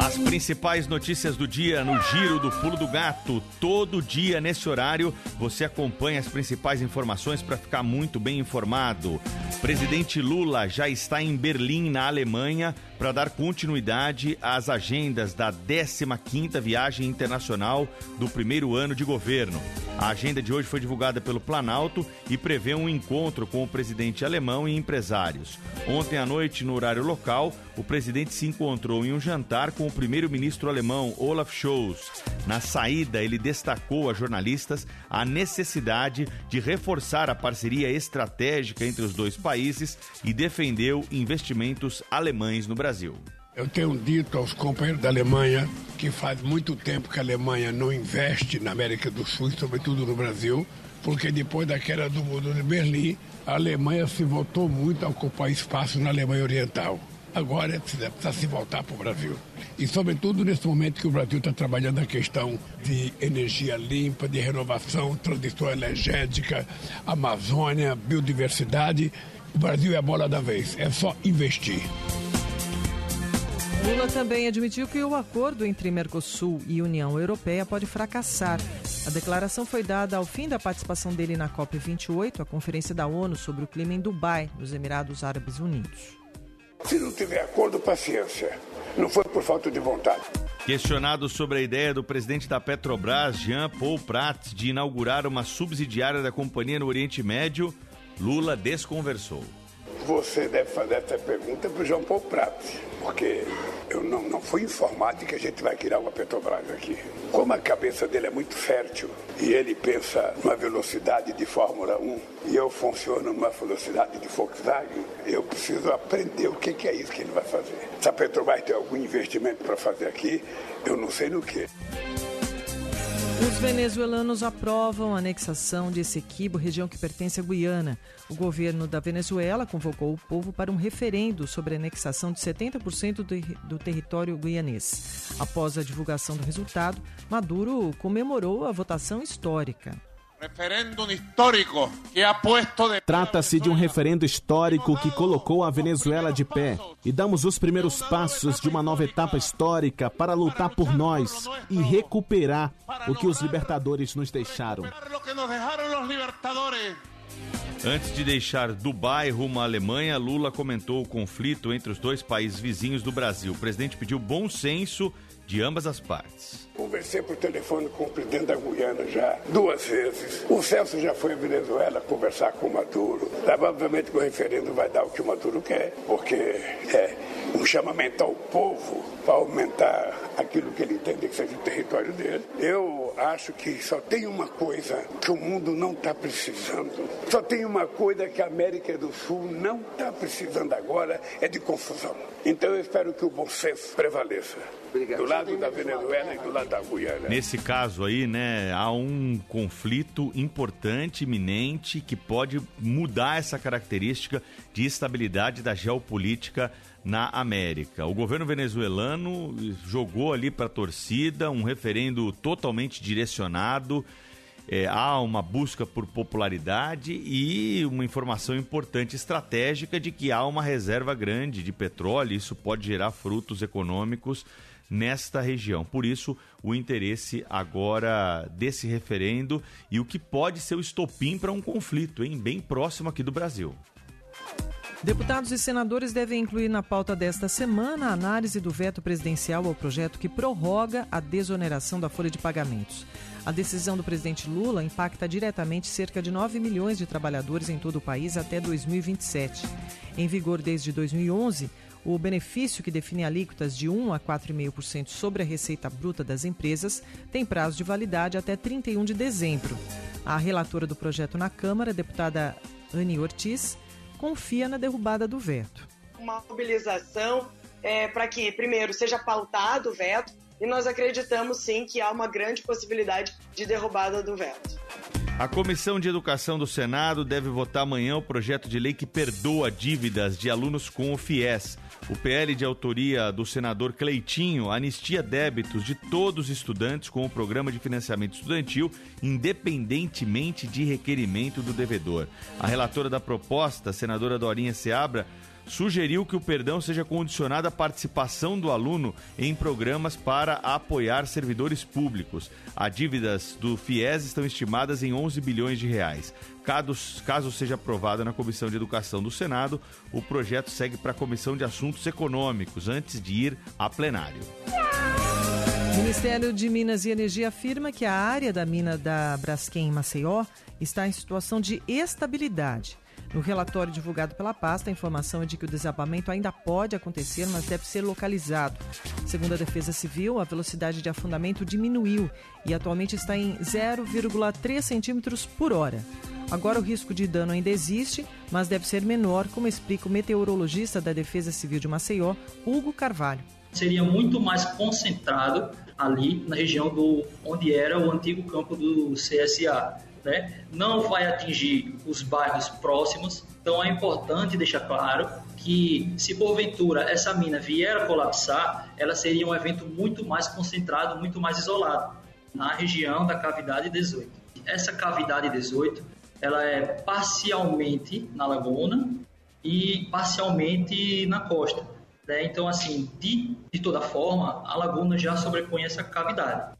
As principais notícias do dia no Giro do Pulo do Gato. Todo dia nesse horário você acompanha as principais informações para ficar muito bem informado. Presidente Lula já está em Berlim, na Alemanha, para dar continuidade às agendas da 15ª viagem internacional do primeiro ano de governo. A agenda de hoje foi divulgada pelo Planalto e prevê um encontro com o presidente alemão e empresários. Ontem à noite, no horário local, o presidente se encontrou em um jantar com o primeiro-ministro alemão Olaf Scholz. Na saída, ele destacou a jornalistas a necessidade de reforçar a parceria estratégica entre os dois países e defendeu investimentos alemães no Brasil. Eu tenho dito aos companheiros da Alemanha que faz muito tempo que a Alemanha não investe na América do Sul, sobretudo no Brasil, porque depois da queda do muro de Berlim, a Alemanha se voltou muito a ocupar espaço na Alemanha Oriental. Agora precisa, precisa se voltar para o Brasil. E, sobretudo, nesse momento que o Brasil está trabalhando a questão de energia limpa, de renovação, transição energética, Amazônia, biodiversidade, o Brasil é a bola da vez. É só investir. Lula também admitiu que o acordo entre Mercosul e União Europeia pode fracassar. A declaração foi dada ao fim da participação dele na COP28, a conferência da ONU sobre o clima em Dubai, nos Emirados Árabes Unidos. Se não tiver acordo, paciência. Não foi por falta de vontade. Questionado sobre a ideia do presidente da Petrobras, Jean Paul Prats, de inaugurar uma subsidiária da companhia no Oriente Médio, Lula desconversou. Você deve fazer essa pergunta para o João Paulo Prats, porque eu não, não fui informado de que a gente vai criar uma Petrobras aqui. Como a cabeça dele é muito fértil e ele pensa numa velocidade de Fórmula 1 e eu funciono numa velocidade de Volkswagen, eu preciso aprender o que, que é isso que ele vai fazer. Se a Petrobras tem algum investimento para fazer aqui, eu não sei no que. Os venezuelanos aprovam a anexação de Essequibo, região que pertence à Guiana. O governo da Venezuela convocou o povo para um referendo sobre a anexação de 70% do, do território guianês. Após a divulgação do resultado, Maduro comemorou a votação histórica. Referendo histórico que ha puesto de... Trata-se de um referendo histórico que colocou a Venezuela de pé e damos os primeiros passos de uma nova etapa histórica para lutar por nós e recuperar o que os libertadores nos deixaram. Antes de deixar Dubai rumo à Alemanha, Lula comentou o conflito entre os dois países vizinhos do Brasil. O presidente pediu bom senso de ambas as partes. Conversei por telefone com o presidente da Guiana já duas vezes. O Celso já foi à Venezuela conversar com o Maduro. Provavelmente que o referendo vai dar o que o Maduro quer, porque é um chamamento ao povo para aumentar aquilo que ele entende que seja o território dele. Eu acho que só tem uma coisa que o mundo não está precisando. Só tem uma coisa que a América do Sul não está precisando agora, é de confusão. Então eu espero que o bom senso prevaleça. Do lado da Venezuela e do lado da Guiana. Nesse caso aí, né, há um conflito importante, iminente, que pode mudar essa característica de estabilidade da geopolítica na América. O governo venezuelano jogou ali para a torcida um referendo totalmente direcionado. É, há uma busca por popularidade e uma informação importante estratégica de que há uma reserva grande de petróleo. Isso pode gerar frutos econômicos nesta região. Por isso, o interesse agora desse referendo e o que pode ser o estopim para um conflito, hein? bem próximo aqui do Brasil. Deputados e senadores devem incluir na pauta desta semana a análise do veto presidencial ao projeto que prorroga a desoneração da folha de pagamentos. A decisão do presidente Lula impacta diretamente cerca de 9 milhões de trabalhadores em todo o país até 2027. Em vigor desde 2011, o benefício que define alíquotas de 1 a 4,5% sobre a receita bruta das empresas tem prazo de validade até 31 de dezembro. A relatora do projeto na Câmara, deputada Anne Ortiz, confia na derrubada do veto. Uma mobilização é, para que, primeiro, seja pautado o veto e nós acreditamos sim que há uma grande possibilidade de derrubada do veto. A Comissão de Educação do Senado deve votar amanhã o projeto de lei que perdoa dívidas de alunos com o FIES. O PL de autoria do senador Cleitinho anistia débitos de todos os estudantes com o programa de financiamento estudantil, independentemente de requerimento do devedor. A relatora da proposta, senadora Dorinha Seabra, sugeriu que o perdão seja condicionado à participação do aluno em programas para apoiar servidores públicos. As dívidas do FIES estão estimadas em 11 bilhões de reais. Caso, seja aprovado na Comissão de Educação do Senado, o projeto segue para a Comissão de Assuntos Econômicos antes de ir a plenário. O Ministério de Minas e Energia afirma que a área da mina da Braskem em Maceió está em situação de estabilidade. No relatório divulgado pela pasta, a informação é de que o desabamento ainda pode acontecer, mas deve ser localizado. Segundo a Defesa Civil, a velocidade de afundamento diminuiu e atualmente está em 0,3 centímetros por hora. Agora o risco de dano ainda existe, mas deve ser menor, como explica o meteorologista da Defesa Civil de Maceió, Hugo Carvalho. Seria muito mais concentrado ali na região do onde era o antigo campo do CSA né? não vai atingir os bairros próximos. Então é importante deixar claro que se porventura essa mina vier a colapsar, ela seria um evento muito mais concentrado, muito mais isolado na região da cavidade 18. Essa cavidade 18, ela é parcialmente na laguna e parcialmente na costa. Né? Então, assim, de, de toda forma, a laguna já sobrepõe essa cavidade.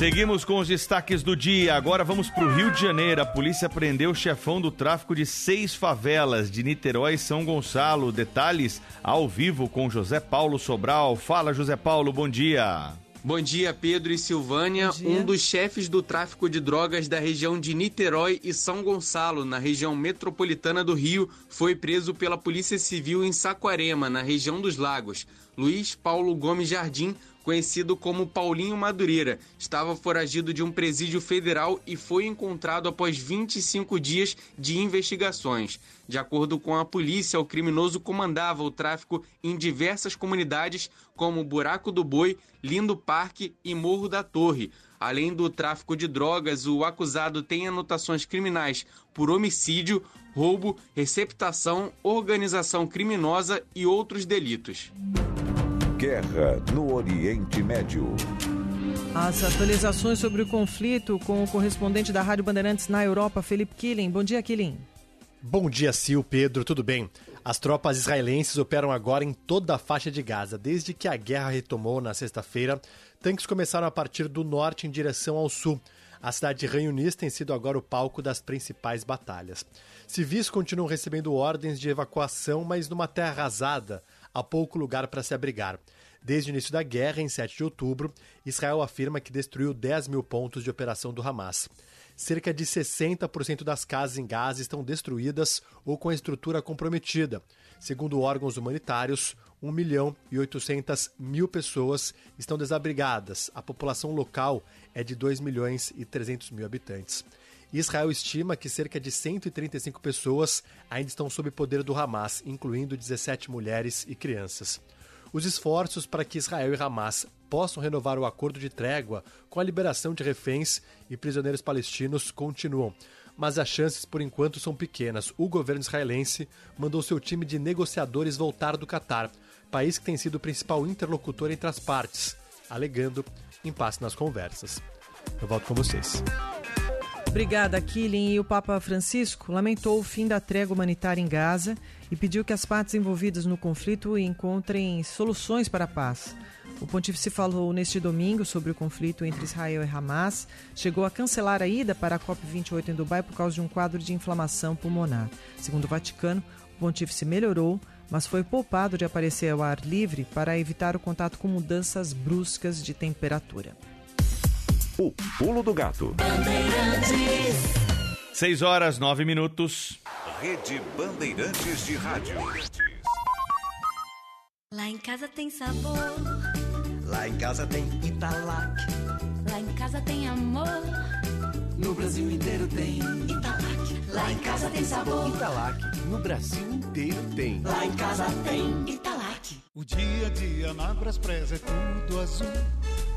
Seguimos com os destaques do dia. Agora vamos para o Rio de Janeiro. A polícia prendeu o chefão do tráfico de seis favelas de Niterói e São Gonçalo. Detalhes ao vivo com José Paulo Sobral. Fala, José Paulo, bom dia. Bom dia, Pedro e Silvânia. Um dos chefes do tráfico de drogas da região de Niterói e São Gonçalo, na região metropolitana do Rio, foi preso pela Polícia Civil em Saquarema, na região dos Lagos. Luiz Paulo Gomes Jardim, conhecido como Paulinho Madureira, estava foragido de um presídio federal e foi encontrado após 25 dias de investigações. De acordo com a polícia, o criminoso comandava o tráfico em diversas comunidades, como Buraco do Boi, Lindo Parque e Morro da Torre. Além do tráfico de drogas, o acusado tem anotações criminais por homicídio, roubo, receptação, organização criminosa e outros delitos. Guerra no Oriente Médio. As atualizações sobre o conflito com o correspondente da Rádio Bandeirantes na Europa, Felipe Killing. Bom dia, Killing. Bom dia, Sil, Pedro, tudo bem? As tropas israelenses operam agora em toda a faixa de Gaza. Desde que a guerra retomou na sexta-feira, tanques começaram a partir do norte em direção ao sul. A cidade de Ranhunis tem sido agora o palco das principais batalhas. Civis continuam recebendo ordens de evacuação, mas numa terra arrasada, há pouco lugar para se abrigar. Desde o início da guerra, em 7 de outubro, Israel afirma que destruiu 10 mil pontos de operação do Hamas. Cerca de 60% das casas em Gaza estão destruídas ou com a estrutura comprometida. Segundo órgãos humanitários, 1 milhão e 800 mil pessoas estão desabrigadas. A população local é de 2 milhões e 300 mil habitantes. Israel estima que cerca de 135 pessoas ainda estão sob poder do Hamas, incluindo 17 mulheres e crianças. Os esforços para que Israel e Hamas possam renovar o acordo de trégua com a liberação de reféns e prisioneiros palestinos continuam, mas as chances por enquanto são pequenas. O governo israelense mandou seu time de negociadores voltar do Catar, país que tem sido o principal interlocutor entre as partes, alegando impasse nas conversas. Eu volto com vocês. Obrigada, Killing. E o Papa Francisco lamentou o fim da trégua humanitária em Gaza e pediu que as partes envolvidas no conflito encontrem soluções para a paz. O pontífice falou neste domingo sobre o conflito entre Israel e Hamas, chegou a cancelar a ida para a COP28 em Dubai por causa de um quadro de inflamação pulmonar. Segundo o Vaticano, o pontífice melhorou, mas foi poupado de aparecer ao ar livre para evitar o contato com mudanças bruscas de temperatura. O pulo do gato. 6 horas, 9 minutos. Rede Bandeirantes de Rádio. Lá em casa tem sabor. Lá em casa tem Italac. Lá em casa tem amor. No Brasil inteiro tem Italac. Lá em casa tem sabor. Italac. No Brasil inteiro tem. Lá em casa tem Italac. O dia a dia na Braspress é tudo azul.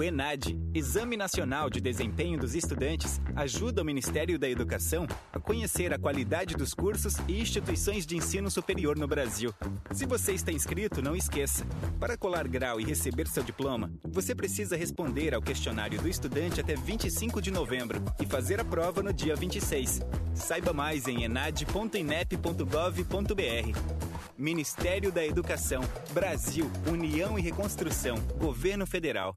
O ENAD, Exame Nacional de Desempenho dos Estudantes, ajuda o Ministério da Educação a conhecer a qualidade dos cursos e instituições de ensino superior no Brasil. Se você está inscrito, não esqueça. Para colar grau e receber seu diploma, você precisa responder ao questionário do estudante até 25 de novembro e fazer a prova no dia 26. Saiba mais em enad.inep.gov.br. Ministério da Educação, Brasil, União e Reconstrução, Governo Federal.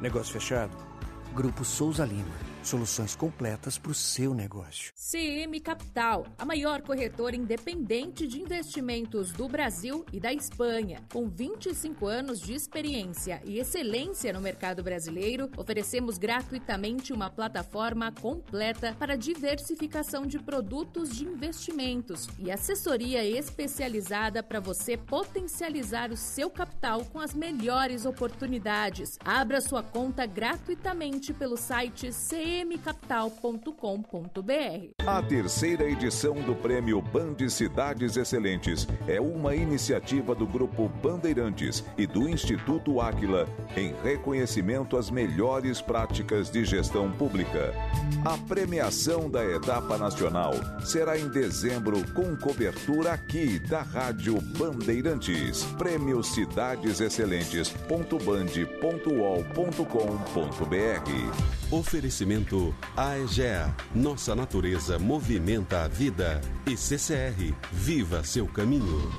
Negócio fechado? Grupo Souza Lima. Soluções completas para o seu negócio. CM Capital, a maior corretora independente de investimentos do Brasil e da Espanha. Com 25 anos de experiência e excelência no mercado brasileiro, oferecemos gratuitamente uma plataforma completa para diversificação de produtos de investimentos e assessoria especializada para você potencializar o seu capital com as melhores oportunidades. Abra sua conta gratuitamente pelo site CM cmcapital.com.br. A terceira edição do Prêmio Band Cidades Excelentes é uma iniciativa do Grupo Bandeirantes e do Instituto Áquila em reconhecimento às melhores práticas de gestão pública. A premiação da etapa nacional será em dezembro com cobertura aqui da Rádio Bandeirantes. Prêmio Cidades Excelentes.band.uol.com.br Oferecimento AEGEA. Nossa natureza movimenta a vida. E CCR. Viva seu caminho.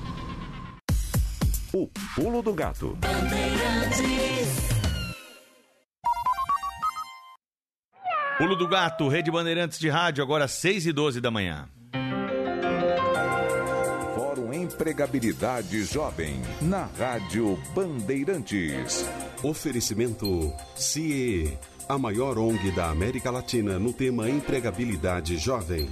O Pulo do Gato. Pulo do Gato, Rede Bandeirantes de Rádio, agora 6 e 12 da manhã. Fórum Empregabilidade Jovem, na Rádio Bandeirantes. Oferecimento CIE, a maior ONG da América Latina no tema empregabilidade jovem.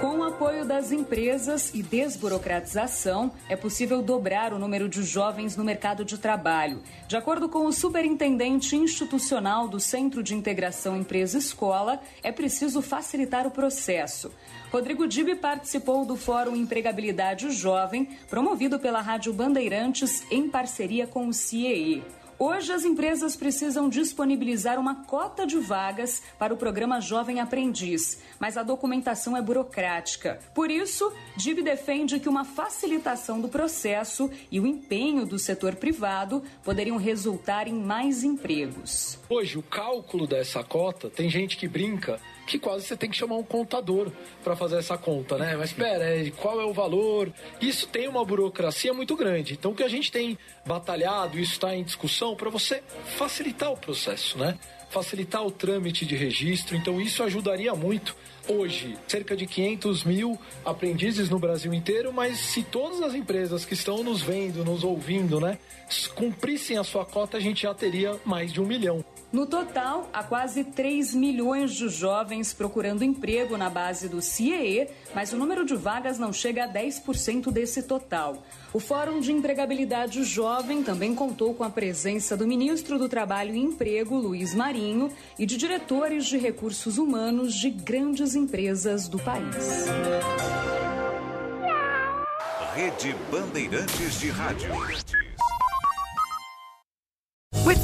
Com o apoio das empresas e desburocratização, é possível dobrar o número de jovens no mercado de trabalho. De acordo com o superintendente institucional do Centro de Integração Empresa-Escola, é preciso facilitar o processo. Rodrigo Dibe participou do Fórum Empregabilidade Jovem, promovido pela Rádio Bandeirantes em parceria com o CIEE. Hoje, as empresas precisam disponibilizar uma cota de vagas para o programa Jovem Aprendiz, mas a documentação é burocrática. Por isso, DIB defende que uma facilitação do processo e o empenho do setor privado poderiam resultar em mais empregos. Hoje, o cálculo dessa cota, tem gente que brinca que quase você tem que chamar um contador para fazer essa conta, né? Mas espera, qual é o valor? Isso tem uma burocracia muito grande. Então, o que a gente tem batalhado, isso está em discussão, para você facilitar o processo, né? Facilitar o trâmite de registro. Então, isso ajudaria muito. Hoje, cerca de 500 mil aprendizes no Brasil inteiro, mas se todas as empresas que estão nos vendo, nos ouvindo, né, cumprissem a sua cota, a gente já teria mais de um milhão. No total, há quase 3 milhões de jovens procurando emprego na base do CIEE, mas o número de vagas não chega a 10% desse total. O Fórum de Empregabilidade Jovem também contou com a presença do ministro do Trabalho e Emprego, Luiz Marinho, e de diretores de recursos humanos de grandes empresas do país. Rede Bandeirantes de Rádio.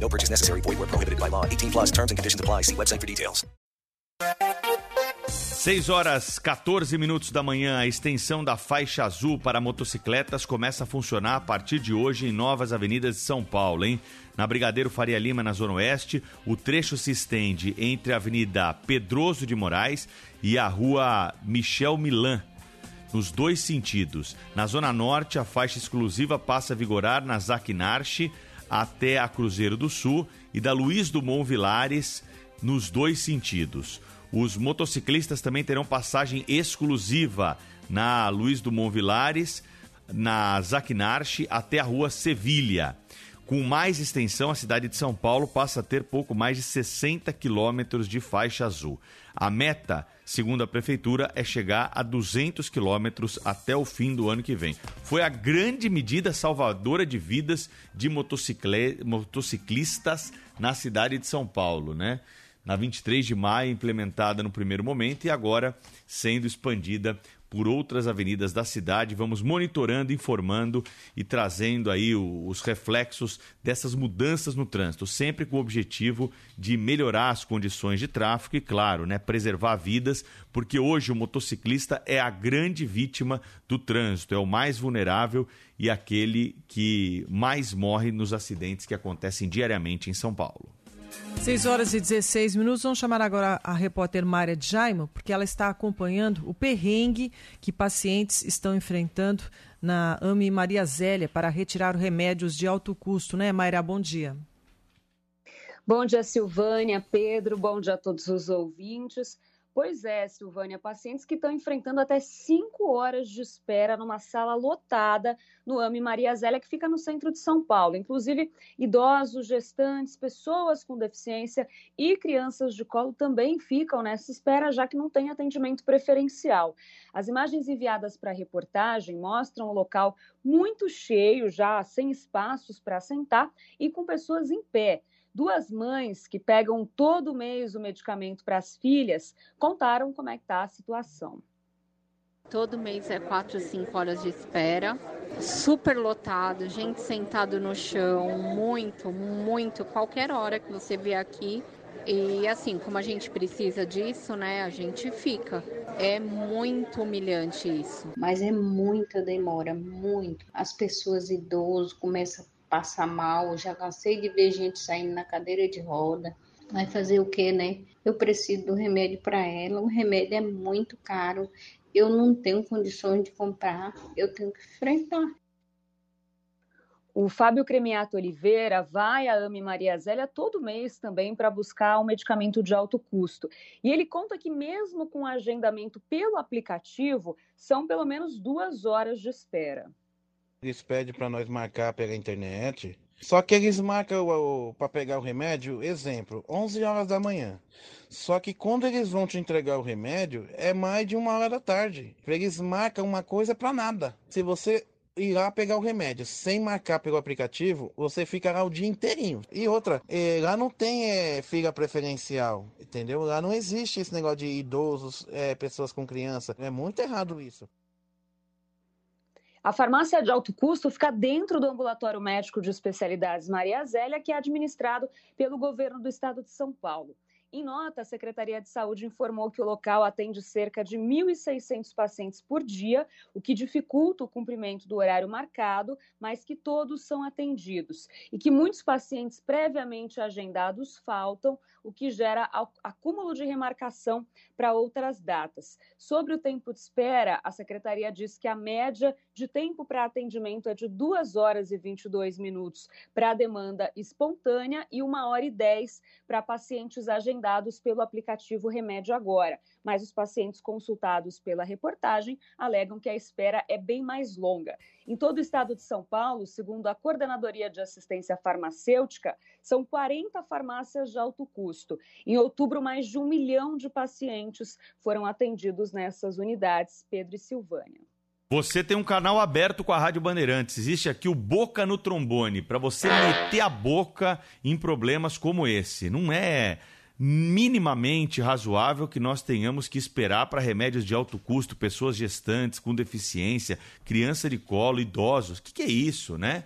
No purchase necessary. Void where prohibited by law. 18 plus terms and conditions apply. See website for details. 6 horas 14 minutos da manhã, a extensão da faixa azul para motocicletas começa a funcionar a partir de hoje em novas avenidas de São Paulo, hein? Na Brigadeiro Faria Lima, na Zona Oeste, o trecho se estende entre a Avenida Pedroso de Moraes e a Rua Michel Milan, nos dois sentidos. Na Zona Norte, a faixa exclusiva passa a vigorar na Zaquinarche até a Cruzeiro do Sul e da Luiz Dumont Vilares nos dois sentidos. Os motociclistas também terão passagem exclusiva na Luiz Dumont Vilares, na Zaquinarche até a Rua Sevilha. Com mais extensão, a cidade de São Paulo passa a ter pouco mais de 60 quilômetros de faixa azul. A meta, segundo a prefeitura, é chegar a 200 quilômetros até o fim do ano que vem. Foi a grande medida salvadora de vidas de motociclistas na cidade de São Paulo, né? Na 23 de maio, implementada no primeiro momento e agora sendo expandida por outras avenidas da cidade. Vamos monitorando, informando e trazendo aí os reflexos dessas mudanças no trânsito, sempre com o objetivo de melhorar as condições de tráfego e, claro, né, preservar vidas, porque hoje o motociclista é a grande vítima do trânsito, é o mais vulnerável e aquele que mais morre nos acidentes que acontecem diariamente em São Paulo. 6 horas e 16 minutos. Vamos chamar agora a repórter Mária Jaimo, porque ela está acompanhando o perrengue que pacientes estão enfrentando na AMI Maria Zélia para retirar remédios de alto custo, né, Mayra? Bom dia. Bom dia, Silvânia, Pedro, bom dia a todos os ouvintes. Pois é, Silvânia, pacientes que estão enfrentando até cinco horas de espera numa sala lotada no AME Maria Zélia, que fica no centro de São Paulo. Inclusive, idosos, gestantes, pessoas com deficiência e crianças de colo também ficam nessa espera, já que não tem atendimento preferencial. As imagens enviadas para a reportagem mostram o local muito cheio, já sem espaços para sentar e com pessoas em pé. Duas mães que pegam todo mês o medicamento para as filhas contaram como é que está a situação. Todo mês é quatro, cinco horas de espera, super lotado, gente sentado no chão, muito, muito, qualquer hora que você vier aqui. E assim, como a gente precisa disso, né, a gente fica. É muito humilhante isso. Mas é muita demora, muito. As pessoas idosas começam passa mal, já cansei de ver gente saindo na cadeira de roda. Vai fazer o que, né? Eu preciso do remédio para ela. O remédio é muito caro. Eu não tenho condições de comprar. Eu tenho que enfrentar. O Fábio Cremiato Oliveira vai à AME Maria Zélia todo mês também para buscar um medicamento de alto custo. E ele conta que, mesmo com agendamento pelo aplicativo, são pelo menos duas horas de espera. Eles pedem para nós marcar pela internet. Só que eles marcam para pegar o remédio, exemplo, 11 horas da manhã. Só que quando eles vão te entregar o remédio, é mais de uma hora da tarde. Eles marcam uma coisa para nada. Se você ir lá pegar o remédio sem marcar pelo aplicativo, você fica lá o dia inteirinho. E outra, eh, lá não tem é, fila preferencial, entendeu? Lá não existe esse negócio de idosos, é, pessoas com criança. É muito errado isso. A farmácia de alto custo fica dentro do ambulatório médico de especialidades Maria Zélia, que é administrado pelo governo do estado de São Paulo. Em nota, a Secretaria de Saúde informou que o local atende cerca de 1.600 pacientes por dia, o que dificulta o cumprimento do horário marcado, mas que todos são atendidos. E que muitos pacientes previamente agendados faltam, o que gera acúmulo de remarcação para outras datas. Sobre o tempo de espera, a Secretaria diz que a média de tempo para atendimento é de 2 horas e 22 minutos para a demanda espontânea e 1 hora e 10 para pacientes agendados pelo aplicativo Remédio Agora. Mas os pacientes consultados pela reportagem alegam que a espera é bem mais longa. Em todo o estado de São Paulo, segundo a Coordenadoria de Assistência Farmacêutica, são 40 farmácias de alto custo. Em outubro, mais de um milhão de pacientes foram atendidos nessas unidades. Pedro e Silvânia. Você tem um canal aberto com a Rádio Bandeirantes. Existe aqui o Boca no Trombone, para você meter a boca em problemas como esse. Não é minimamente razoável que nós tenhamos que esperar para remédios de alto custo, pessoas gestantes com deficiência, criança de colo, idosos. O que, que é isso, né?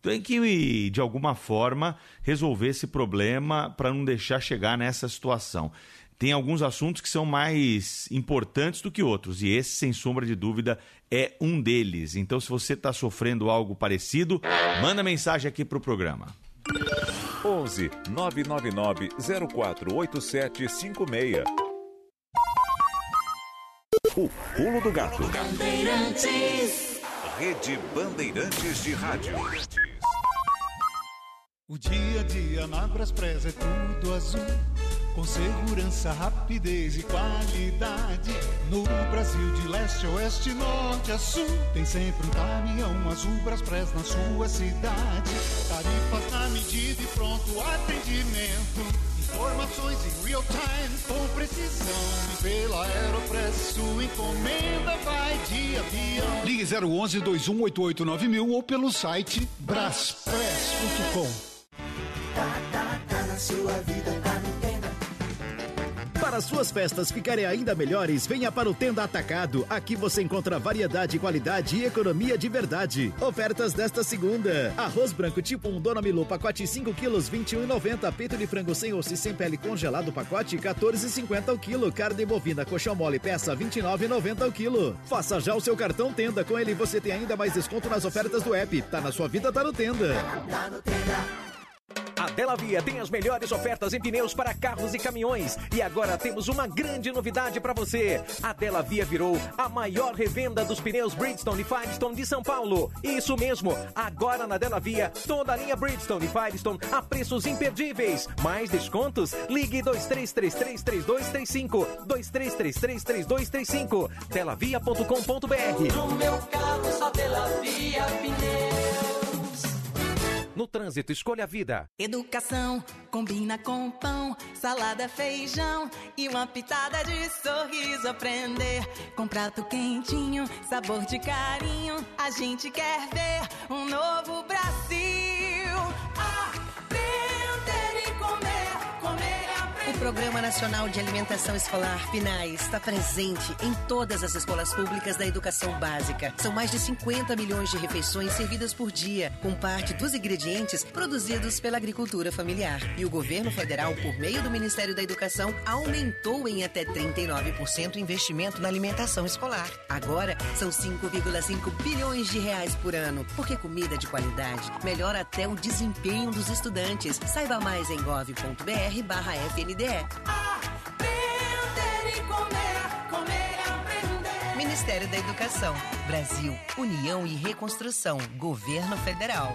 Tem que, de alguma forma, resolver esse problema para não deixar chegar nessa situação. Tem alguns assuntos que são mais importantes do que outros, e esse, sem sombra de dúvida, é um deles. Então, se você está sofrendo algo parecido, manda mensagem aqui para o programa. 11 999 048756. O Pulo do Gato. Bandeirantes. Rede Bandeirantes de Rádio. O dia a dia na Braspress é tudo azul. com segurança, rapidez e qualidade. No Brasil de leste a oeste, norte a sul, tem sempre um caminhão azul Braspress na sua cidade. Tarifas na medida e pronto atendimento. Informações em real time com precisão. E pela Aeropress sua encomenda vai de avião. Ligue 011 2188 ou pelo site braspress.com. Tá, tá, tá na sua vida, para suas festas ficarem ainda melhores, venha para o Tenda Atacado. Aqui você encontra variedade, qualidade e economia de verdade. Ofertas desta segunda: arroz branco tipo 1 Dona Milu, pacote 5 quilos, 21,90. Peito de frango sem osso e sem pele congelado, pacote 14,50 o quilo. Carne bovina, coxão mole, peça 29,90 o quilo. Faça já o seu cartão Tenda. Com ele você tem ainda mais desconto nas ofertas do app. Tá na sua vida, tá no Tenda. Tá no Tenda. A Dela Via tem as melhores ofertas em pneus para carros e caminhões. E agora temos uma grande novidade para você. A Dela Via virou a maior revenda dos pneus Bridgestone e Firestone de São Paulo. Isso mesmo, agora na Dela Via, toda a linha Bridgestone e Firestone a preços imperdíveis. Mais descontos? Ligue 23333235. 23333235. Delavia.com.br. No meu carro só Dela Via Pneus. No trânsito, escolha a vida. Educação combina com pão, salada, feijão e uma pitada de sorriso. Aprender com prato quentinho, sabor de carinho. A gente quer ver um novo Brasil. Aprender Programa Nacional de Alimentação Escolar, PNAE, está presente em todas as escolas públicas da educação básica. São mais de 50 milhões de refeições servidas por dia, com parte dos ingredientes produzidos pela agricultura familiar. E o governo federal, por meio do Ministério da Educação, aumentou em até 39% o investimento na alimentação escolar. Agora, são 5,5 bilhões de reais por ano, porque comida de qualidade melhora até o desempenho dos estudantes. Saiba mais em gov.br/fn FNDE. Aprender e comer, comer e aprender. Ministério da Educação, Brasil, União e Reconstrução, Governo Federal.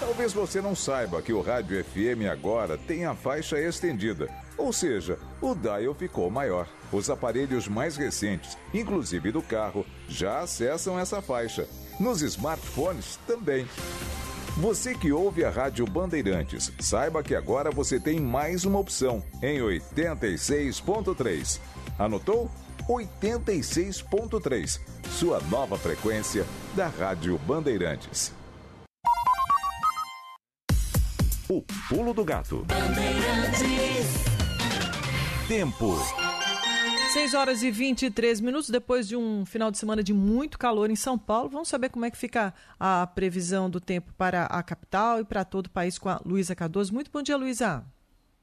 Talvez você não saiba que o rádio FM agora tem a faixa estendida, ou seja, o dial ficou maior. Os aparelhos mais recentes, inclusive do carro, já acessam essa faixa. Nos smartphones também. Você que ouve a Rádio Bandeirantes, saiba que agora você tem mais uma opção em 86.3. Anotou? 86.3, sua nova frequência da Rádio Bandeirantes. O pulo do gato. Tempo. 6 horas e 23 minutos depois de um final de semana de muito calor em São Paulo. Vamos saber como é que fica a previsão do tempo para a capital e para todo o país com a Luísa Cardoso. Muito bom dia, Luísa.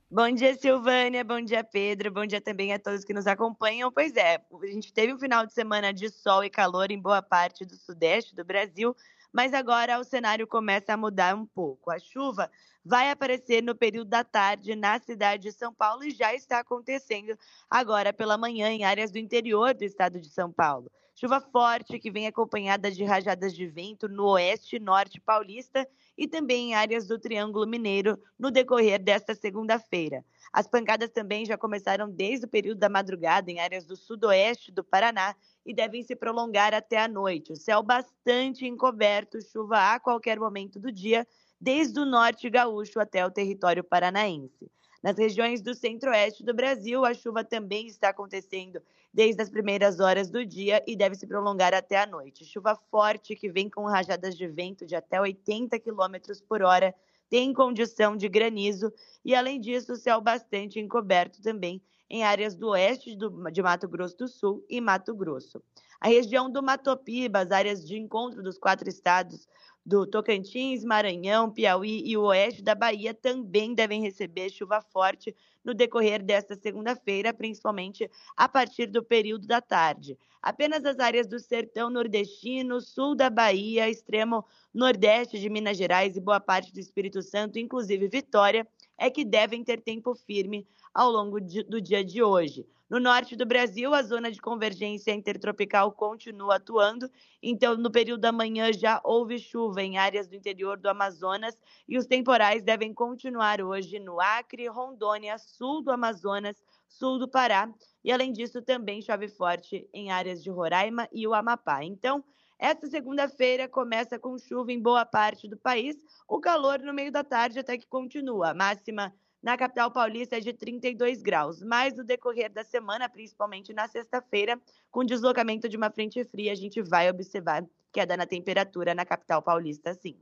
Bom dia, Silvânia. Bom dia, Pedro. Bom dia também a todos que nos acompanham. Pois é, a gente teve um final de semana de sol e calor em boa parte do sudeste do Brasil, mas agora o cenário começa a mudar um pouco. A chuva vai aparecer no período da tarde na cidade de São Paulo e já está acontecendo agora pela manhã em áreas do interior do estado de São Paulo. Chuva forte que vem acompanhada de rajadas de vento no oeste e norte paulista e também em áreas do Triângulo Mineiro no decorrer desta segunda-feira. As pancadas também já começaram desde o período da madrugada em áreas do sudoeste do Paraná e devem se prolongar até a noite. O céu bastante encoberto, chuva a qualquer momento do dia desde o norte gaúcho até o território paranaense. Nas regiões do centro-oeste do Brasil, a chuva também está acontecendo desde as primeiras horas do dia e deve se prolongar até a noite. Chuva forte que vem com rajadas de vento de até 80 km por hora, tem condição de granizo e, além disso, céu bastante encoberto também em áreas do oeste de Mato Grosso do Sul e Mato Grosso. A região do Matopiba, as áreas de encontro dos quatro estados, do Tocantins, Maranhão, Piauí e o oeste da Bahia também devem receber chuva forte no decorrer desta segunda-feira, principalmente a partir do período da tarde. Apenas as áreas do sertão nordestino, sul da Bahia, extremo nordeste de Minas Gerais e boa parte do Espírito Santo, inclusive Vitória, é que devem ter tempo firme ao longo de, do dia de hoje. No norte do Brasil, a zona de convergência intertropical continua atuando, então no período da manhã já houve chuva em áreas do interior do Amazonas e os temporais devem continuar hoje no Acre, Rondônia, sul do Amazonas, sul do Pará e além disso também chove forte em áreas de Roraima e o Amapá. Então, esta segunda-feira começa com chuva em boa parte do país, o calor no meio da tarde até que continua. Máxima na capital paulista é de 32 graus. Mas no decorrer da semana, principalmente na sexta-feira, com deslocamento de uma frente fria, a gente vai observar queda na temperatura na capital paulista, sim.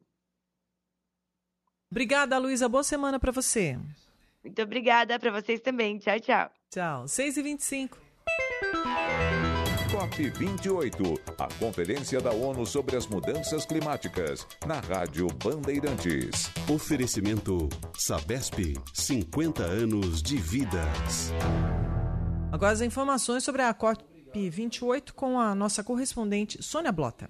Obrigada, Luísa. Boa semana para você. Muito obrigada para vocês também. Tchau, tchau. Tchau. 6 e 25 COP28, a Conferência da ONU sobre as Mudanças Climáticas, na Rádio Bandeirantes. Oferecimento Sabesp, 50 anos de vidas. Agora as informações sobre a COP28 com a nossa correspondente Sônia Blota.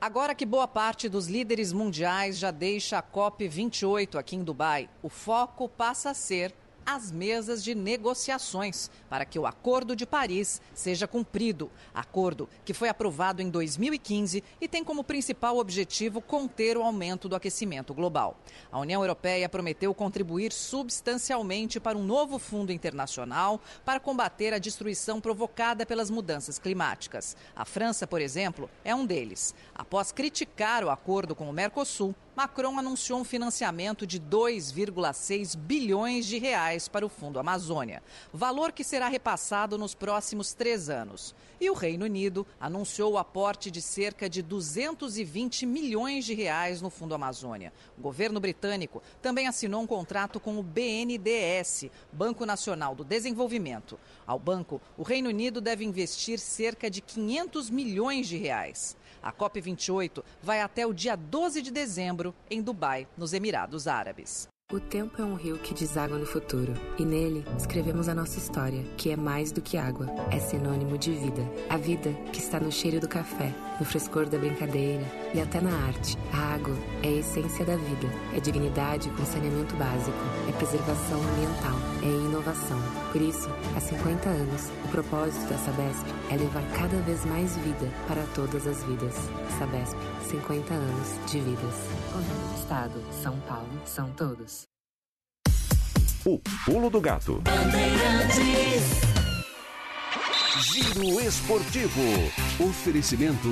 Agora que boa parte dos líderes mundiais já deixa a COP28 aqui em Dubai, o foco passa a ser as mesas de negociações para que o Acordo de Paris seja cumprido. Acordo que foi aprovado em 2015 e tem como principal objetivo conter o aumento do aquecimento global. A União Europeia prometeu contribuir substancialmente para um novo fundo internacional para combater a destruição provocada pelas mudanças climáticas. A França, por exemplo, é um deles. Após criticar o acordo com o Mercosul, Macron anunciou um financiamento de 2,6 bilhões de reais para o Fundo Amazônia, valor que será repassado nos próximos três anos. E o Reino Unido anunciou o aporte de cerca de 220 milhões de reais no Fundo Amazônia. O governo britânico também assinou um contrato com o BNDES, Banco Nacional do Desenvolvimento. Ao banco, o Reino Unido deve investir cerca de 500 milhões de reais. A COP28 vai até o dia 12 de dezembro em Dubai, nos Emirados Árabes. O tempo é um rio que deságua no futuro, e nele escrevemos a nossa história, que é mais do que água, é sinônimo de vida. A vida que está no cheiro do café, no frescor da brincadeira e até na arte. A água é a essência da vida, é dignidade com saneamento básico, é preservação ambiental, é inovação. Por isso, há 50 anos, o propósito da Sabesp é levar cada vez mais vida para todas as vidas. Sabesp, 50 anos de vidas. Governo do Estado, São Paulo, são todos. O Pulo do Gato. Giro Esportivo. Oferecimento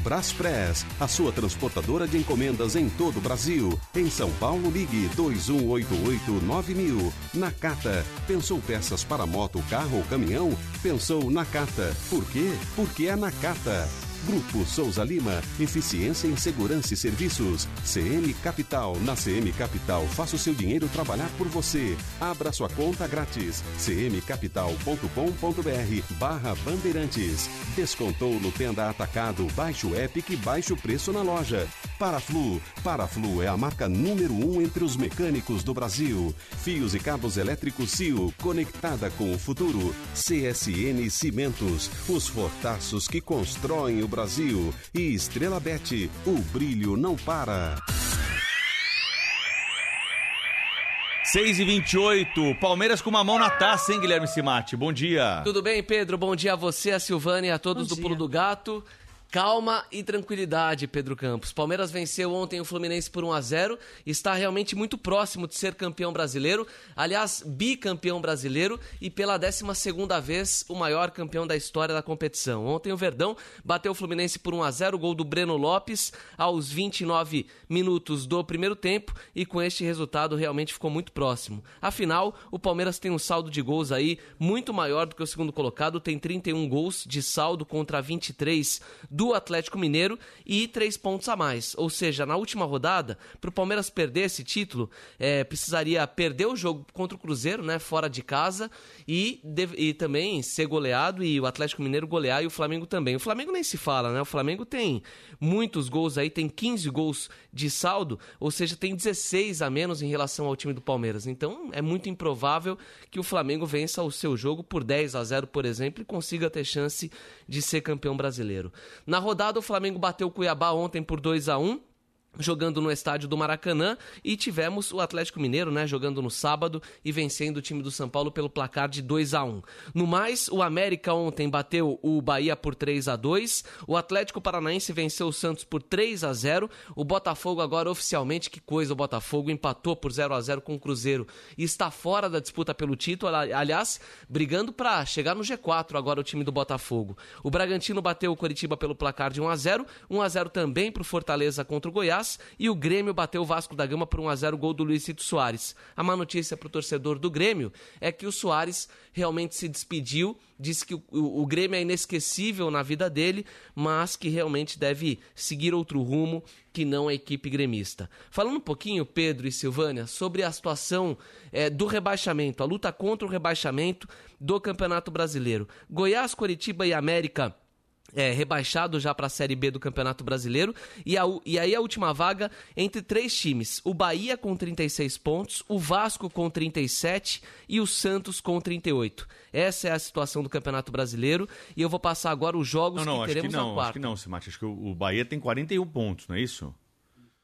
Braspress, a sua transportadora de encomendas em todo o Brasil. Em São Paulo, ligue 21889000. Nakata, pensou peças para moto, carro ou caminhão? Pensou Nakata. Por quê? Porque é Nakata. Grupo Souza Lima, eficiência em segurança e serviços. CM Capital. Na CM Capital, faça o seu dinheiro trabalhar por você. Abra sua conta grátis. cmcapital.com.br barra Bandeirantes. Descontou no Tenda Atacado, baixe o Epic e baixe o preço na loja. Paraflu. Paraflu é a marca número um entre os mecânicos do Brasil. Fios e cabos elétricos CIO, conectada com o futuro. CSN Cimentos, os fortaços que constroem o Brasil. E Estrela Bet, o brilho não para. 6 e 28 Palmeiras com uma mão na taça, hein, Guilherme Simati? Bom dia. Tudo bem, Pedro? Bom dia a você, a Silvânia e a todos Bom do dia. Pulo do Gato. Calma e tranquilidade, Pedro Campos. Palmeiras venceu ontem o Fluminense por 1 a 0 está realmente muito próximo de ser campeão brasileiro, aliás, bicampeão brasileiro e pela 12ª vez o maior campeão da história da competição. Ontem o Verdão bateu o Fluminense por 1 a 0, gol do Breno Lopes aos 29 minutos do primeiro tempo e com este resultado realmente ficou muito próximo. Afinal, o Palmeiras tem um saldo de gols aí muito maior do que o segundo colocado, tem 31 gols de saldo contra 23 do Atlético Mineiro e três pontos a mais. Ou seja, na última rodada, para o Palmeiras perder esse título, é, precisaria perder o jogo contra o Cruzeiro, né, fora de casa, e, e também ser goleado e o Atlético Mineiro golear e o Flamengo também. O Flamengo nem se fala, né? O Flamengo tem muitos gols aí, tem 15 gols de saldo, ou seja, tem 16 a menos em relação ao time do Palmeiras. Então é muito improvável que o Flamengo vença o seu jogo por 10 a 0, por exemplo, e consiga ter chance de ser campeão brasileiro. Na rodada, o Flamengo bateu o Cuiabá ontem por 2 a 1 jogando no estádio do Maracanã. E tivemos o Atlético Mineiro, né, jogando no sábado e vencendo o time do São Paulo pelo placar de 2 a 1. No mais, o América ontem bateu o Bahia por 3 a 2, o Atlético Paranaense venceu o Santos por 3 a 0, o Botafogo agora oficialmente, que coisa, o Botafogo empatou por 0 a 0 com o Cruzeiro. E está fora da disputa pelo título, aliás, brigando para chegar no G4 agora o time do Botafogo. O Bragantino bateu o Coritiba pelo placar de 1 a 0, 1 a 0 também para o Fortaleza contra o Goiás e o Grêmio bateu o Vasco da Gama por 1 a 0 gol do Luizito Soares. A má notícia para o torcedor do Grêmio é que o Soares realmente se despediu, disse que o, o, o Grêmio é inesquecível na vida dele, mas que realmente deve seguir outro rumo que não a equipe gremista. Falando um pouquinho, Pedro e Silvânia, sobre a situação é, do rebaixamento, a luta contra o rebaixamento do Campeonato Brasileiro. Goiás, Coritiba e América é, rebaixado já para a Série B do Campeonato Brasileiro. E, a, e aí a última vaga entre três times: o Bahia com 36 pontos, o Vasco com 37 e o Santos com 38. Essa é a situação do Campeonato Brasileiro. E eu vou passar agora os jogos não, não, que teremos que não, na quarta. Acho que não, Simate. Acho que o Bahia tem 41 pontos, não é isso?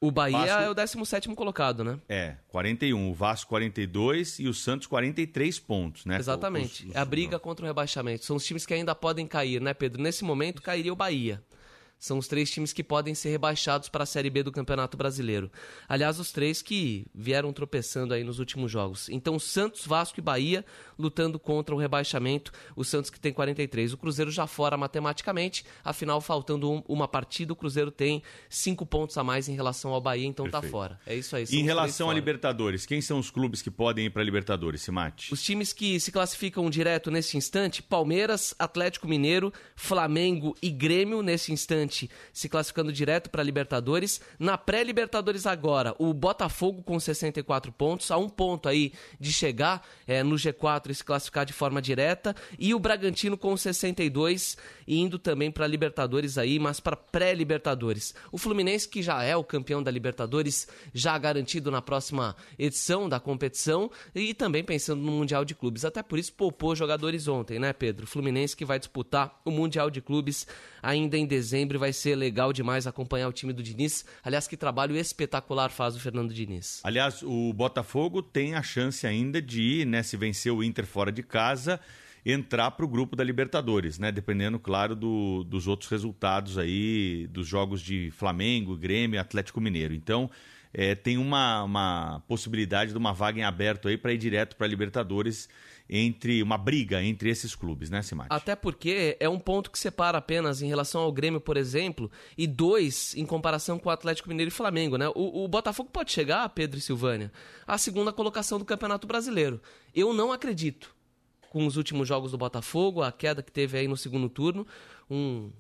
O Bahia Vasco... é o 17 colocado, né? É, 41. O Vasco 42 e o Santos 43 pontos, né? Exatamente. Os, os... É a briga contra o rebaixamento. São os times que ainda podem cair, né, Pedro? Nesse momento cairia o Bahia são os três times que podem ser rebaixados para a Série B do Campeonato Brasileiro. Aliás, os três que vieram tropeçando aí nos últimos jogos. Então, Santos, Vasco e Bahia lutando contra o rebaixamento. O Santos que tem 43. O Cruzeiro já fora matematicamente, afinal, faltando um, uma partida, o Cruzeiro tem cinco pontos a mais em relação ao Bahia, então tá Perfeito. tá fora. É isso aí. Em relação a Libertadores, quem são os clubes que podem ir para a Libertadores, Simate? Os times que se classificam direto nesse instante: Palmeiras, Atlético Mineiro, Flamengo e Grêmio nesse instante se classificando direto para a Libertadores. Na pré-Libertadores agora, o Botafogo com 64 pontos, a um ponto aí de chegar é, no G4 e se classificar de forma direta. E o Bragantino com 62, indo também para a Libertadores aí, mas para pré-Libertadores. O Fluminense, que já é o campeão da Libertadores, já garantido na próxima edição da competição, e também pensando no Mundial de Clubes. Até por isso poupou jogadores ontem, né, Pedro? Fluminense que vai disputar o Mundial de Clubes ainda em dezembro vai ser legal demais acompanhar o time do Diniz. Aliás, que trabalho espetacular faz o Fernando Diniz. Aliás, o Botafogo tem a chance ainda de, né, se vencer o Inter fora de casa, entrar para o grupo da Libertadores, né? Dependendo, claro, do, dos outros resultados aí, dos jogos de Flamengo, Grêmio, Atlético Mineiro. Então, é, tem uma, uma possibilidade de uma vaga em aberto aí para ir direto para a Libertadores entre uma briga entre esses clubes, né, Simate? Até porque é um ponto que separa apenas em relação ao Grêmio, por exemplo, e dois em comparação com o Atlético Mineiro e Flamengo, né? O, o Botafogo pode chegar, Pedro e Silvânia, à segunda colocação do Campeonato Brasileiro. Eu não acredito. Com os últimos jogos do Botafogo, a queda que teve aí no segundo turno, um,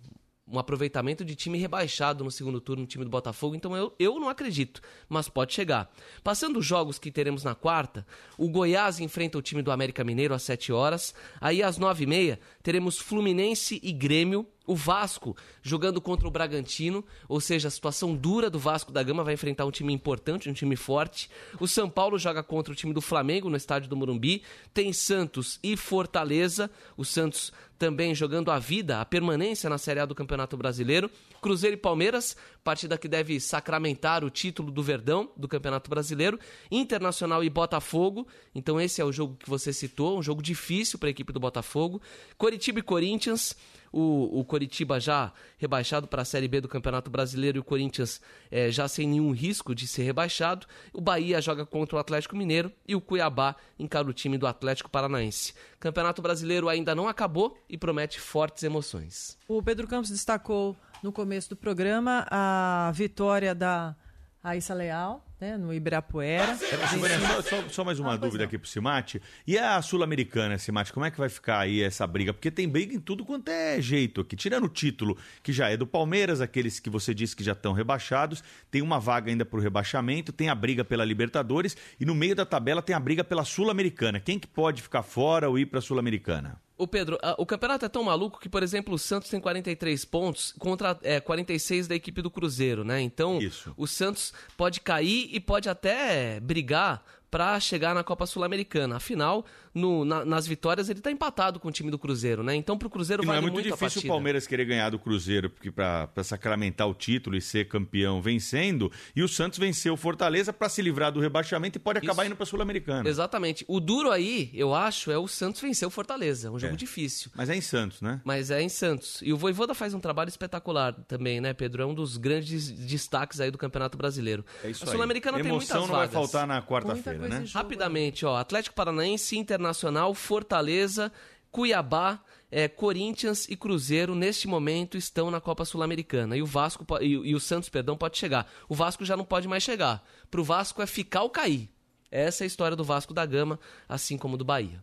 um aproveitamento de time rebaixado no segundo turno, no time do Botafogo, então eu, eu não acredito, mas pode chegar. Passando os jogos que teremos na quarta, o Goiás enfrenta o time do América Mineiro às 7 horas, aí às 9h30 teremos Fluminense e Grêmio, o Vasco jogando contra o Bragantino, ou seja, a situação dura do Vasco da Gama vai enfrentar um time importante, um time forte. O São Paulo joga contra o time do Flamengo no estádio do Morumbi. Tem Santos e Fortaleza. O Santos também jogando a vida, a permanência na Série A do Campeonato Brasileiro. Cruzeiro e Palmeiras, partida que deve sacramentar o título do Verdão do Campeonato Brasileiro. Internacional e Botafogo. Então esse é o jogo que você citou, um jogo difícil para a equipe do Botafogo. Coritiba e Corinthians o, o Coritiba já rebaixado para a Série B do Campeonato Brasileiro e o Corinthians é, já sem nenhum risco de ser rebaixado. O Bahia joga contra o Atlético Mineiro e o Cuiabá encara o time do Atlético Paranaense. Campeonato Brasileiro ainda não acabou e promete fortes emoções. O Pedro Campos destacou no começo do programa a vitória da Aissa Leal né, no Ibirapuera. É, só, só, só, mais uma ah, dúvida aqui pro Simate. E a Sul-Americana, Simate, como é que vai ficar aí essa briga? Porque tem briga em tudo quanto é jeito aqui. Tirando o título, que já é do Palmeiras, aqueles que você disse que já estão rebaixados, tem uma vaga ainda pro rebaixamento, tem a briga pela Libertadores e no meio da tabela tem a briga pela Sul-Americana. Quem que pode ficar fora ou ir pra Sul-Americana? O Pedro, a, o campeonato é tão maluco que, por exemplo, o Santos tem 43 pontos contra é, 46 da equipe do Cruzeiro, né? Então, Isso. o Santos pode cair e pode até brigar para chegar na Copa Sul-Americana. Afinal, no, na, nas vitórias ele está empatado com o time do Cruzeiro, né? Então para o Cruzeiro e vale não é muito, muito difícil o Palmeiras querer ganhar do Cruzeiro, porque para sacramentar o título e ser campeão vencendo, e o Santos venceu o Fortaleza para se livrar do rebaixamento e pode acabar Isso. indo para Sul-Americana. Exatamente. O duro aí, eu acho, é o Santos vencer o Fortaleza. É um jogo É. difícil. Mas é em Santos, né? Mas é em Santos. E o Voivoda faz um trabalho espetacular também, né, Pedro? É um dos grandes destaques aí do Campeonato Brasileiro. É isso a. Sul-Americana tem Emoção muitas não vai vagas. faltar na quarta-feira, né? Rapidamente, ó. Atlético Paranaense, Internacional, Fortaleza, Cuiabá, é, Corinthians e Cruzeiro, neste momento, estão na Copa Sul-Americana. E o Vasco e, o- e o Santos, perdão, pode chegar. O Vasco já não pode mais chegar. Pro Vasco é ficar ou cair. Essa é a história do Vasco da Gama, assim como do Bahia.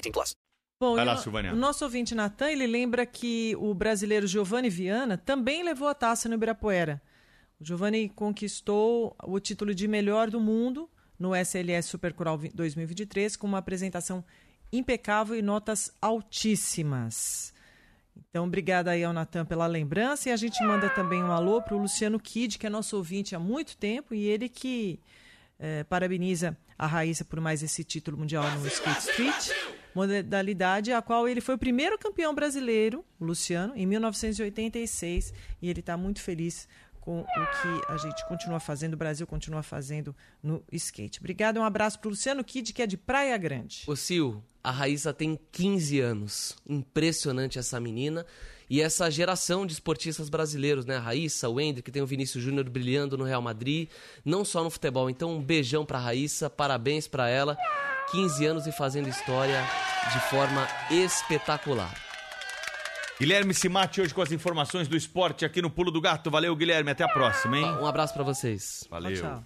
18 plus. Bom, Vai lá, o- Silvânia. o nosso ouvinte Natan, ele lembra que o brasileiro Giovanni Viana também levou a taça no Ibirapuera. O Giovanni conquistou o título de melhor do mundo no SLS Supercoral vi- 2023 com uma apresentação impecável e notas altíssimas. Então, obrigada aí ao Natan pela lembrança e a gente manda também um alô para o Luciano Kid, que é nosso ouvinte há muito tempo e ele que eh, parabeniza a Raíssa por mais esse título mundial no Skate Street, modalidade a qual ele foi o primeiro campeão brasileiro, o Luciano, em 1986, e ele está muito feliz com o que a gente continua fazendo, o Brasil continua fazendo no skate. Obrigada, um abraço para o Luciano Kid, que é de Praia Grande. Ô Sil, a Raíssa tem 15 anos. Impressionante essa menina. E essa geração de esportistas brasileiros, né? A Raíssa, o Hendrick, tem o Vinícius Júnior brilhando no Real Madrid, não só no futebol. Então, um beijão pra Raíssa, parabéns pra ela. 15 anos e fazendo história de forma espetacular. Guilherme Simati hoje com as informações do esporte aqui no Pulo do Gato. Valeu, Guilherme. Até a próxima, hein? Um abraço pra vocês. Valeu. Tchau, tchau.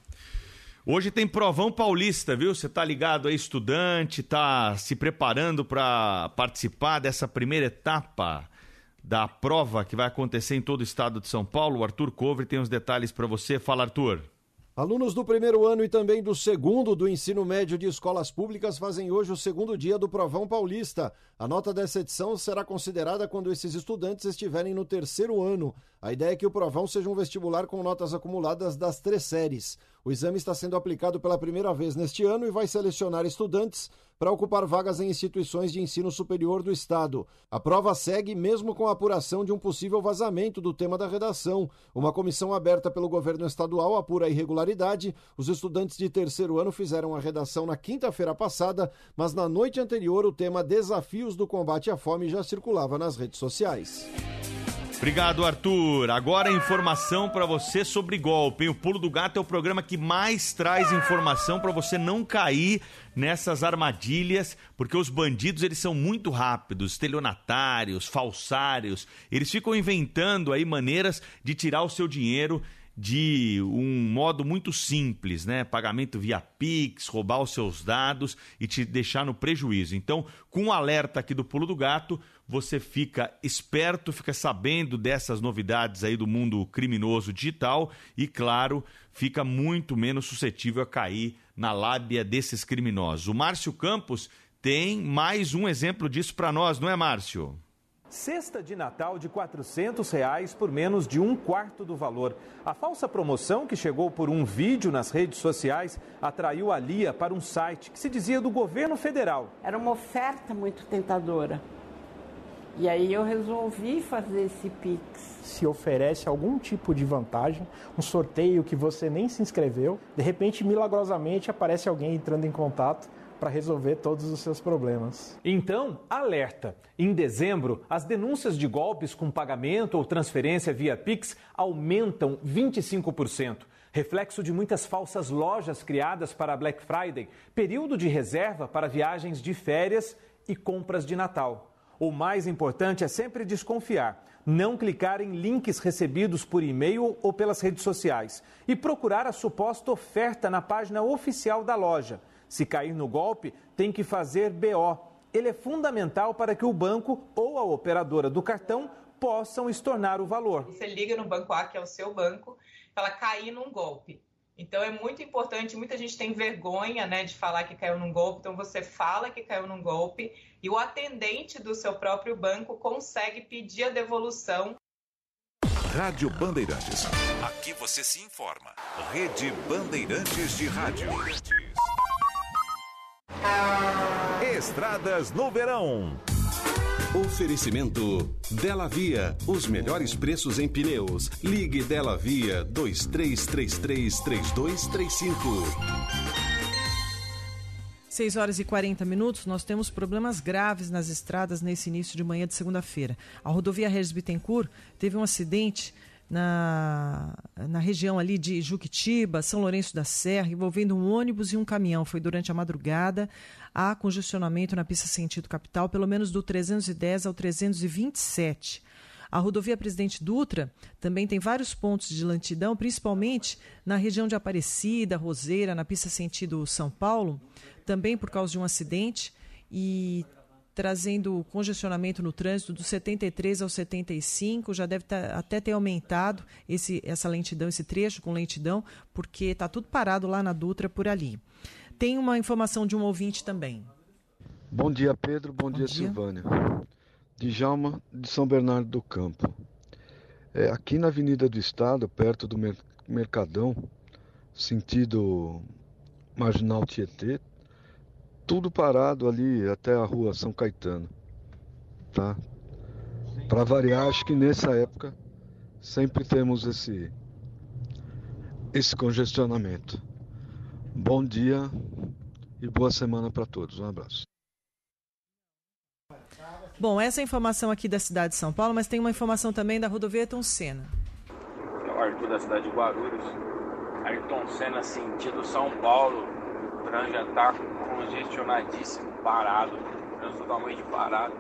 Hoje tem provão paulista, viu? Você tá ligado aí, estudante, tá se preparando para participar dessa primeira etapa da prova que vai acontecer em todo o estado de São Paulo. O Arthur Cover tem os detalhes para você. Fala, Arthur. Alunos do primeiro ano e também do segundo do ensino médio de escolas públicas fazem hoje o segundo dia do Provão Paulista. A nota dessa edição será considerada quando esses estudantes estiverem no terceiro ano. A ideia é que o Provão seja um vestibular com notas acumuladas das três séries. O exame está sendo aplicado pela primeira vez neste ano e vai selecionar estudantes para ocupar vagas em instituições de ensino superior do Estado. A prova segue mesmo com a apuração de um possível vazamento do tema da redação. Uma comissão aberta pelo governo estadual apura a irregularidade. Os estudantes de terceiro ano fizeram a redação na quinta-feira passada, mas na noite anterior o tema Desafios do Combate à Fome já circulava nas redes sociais. Obrigado, Arthur. Agora informação para você sobre golpe. O Pulo do Gato é o programa que mais traz informação para você não cair nessas armadilhas, porque os bandidos eles são muito rápidos, estelionatários, falsários. Eles ficam inventando aí maneiras de tirar o seu dinheiro de um modo muito simples, né? Pagamento via Pix, roubar os seus dados e te deixar no prejuízo. Então, com o alerta aqui do Pulo do Gato, você fica esperto, fica sabendo dessas novidades aí do mundo criminoso digital e, claro, fica muito menos suscetível a cair na lábia desses criminosos. O Márcio Campos tem mais um exemplo disso para nós, não é, Márcio? Cesta de Natal de 400 reais por menos de um quarto do valor. A falsa promoção, que chegou por um vídeo nas redes sociais, atraiu a Lia para um site que se dizia do governo federal. Era uma oferta muito tentadora. E aí eu resolvi fazer esse Pix. se oferece algum tipo de vantagem, um sorteio que você nem se inscreveu, de repente, milagrosamente, aparece alguém entrando em contato para resolver todos os seus problemas. Então, alerta! Em dezembro, as denúncias de golpes com pagamento ou transferência via Pix aumentam 25%. Reflexo de muitas falsas lojas criadas para Black Friday, período de reserva para viagens de férias e compras de Natal. O mais importante é sempre desconfiar, não clicar em links recebidos por e-mail ou pelas redes sociais e procurar a suposta oferta na página oficial da loja. Se cair no golpe, tem que fazer BO. Ele é fundamental para que o banco ou a operadora do cartão possam estornar o valor. Você liga no banco A, que é o seu banco, para cair num golpe. Então é muito importante, muita gente tem vergonha né, de falar que caiu num golpe, então você fala que caiu num golpe e o atendente do seu próprio banco consegue pedir a devolução. Rádio Bandeirantes. Aqui você se informa. Rede Bandeirantes de Rádio. Estradas no verão. Oferecimento Dela Via, os melhores preços em pneus. Ligue Dela Via 2333 3235. 6 horas e 40 minutos, nós temos problemas graves nas estradas nesse início de manhã de segunda-feira. A rodovia Regis Bittencourt teve um acidente na, na região ali de Juquitiba, São Lourenço da Serra, envolvendo um ônibus e um caminhão. Foi durante a madrugada. Há congestionamento na pista sentido capital, pelo menos do 310 ao 327. A rodovia Presidente Dutra também tem vários pontos de lentidão, principalmente na região de Aparecida, Roseira, na pista sentido São Paulo, também por causa de um acidente e trazendo congestionamento no trânsito do 73 ao 75, já deve tá, até ter aumentado esse, essa lentidão, esse trecho com lentidão, porque está tudo parado lá na Dutra por ali. Tem uma informação de um ouvinte também. Bom dia, Pedro. Bom, Bom dia, dia, Silvânia. Djalma de São Bernardo do Campo. É, aqui na Avenida do Estado, perto do Mercadão, sentido Marginal Tietê, tudo parado ali até a rua São Caetano. Tá? Para variar, acho que nessa época sempre temos esse esse congestionamento. Bom dia e boa semana para todos. Um abraço. Bom, essa é a informação aqui da cidade de São Paulo, mas tem uma informação também da rodovia Ayrton Senna. É o Arthur da cidade de Guarulhos. Ayrton Senna sentido São Paulo. O trânsito já está congestionadíssimo, parado, trânsito totalmente parado,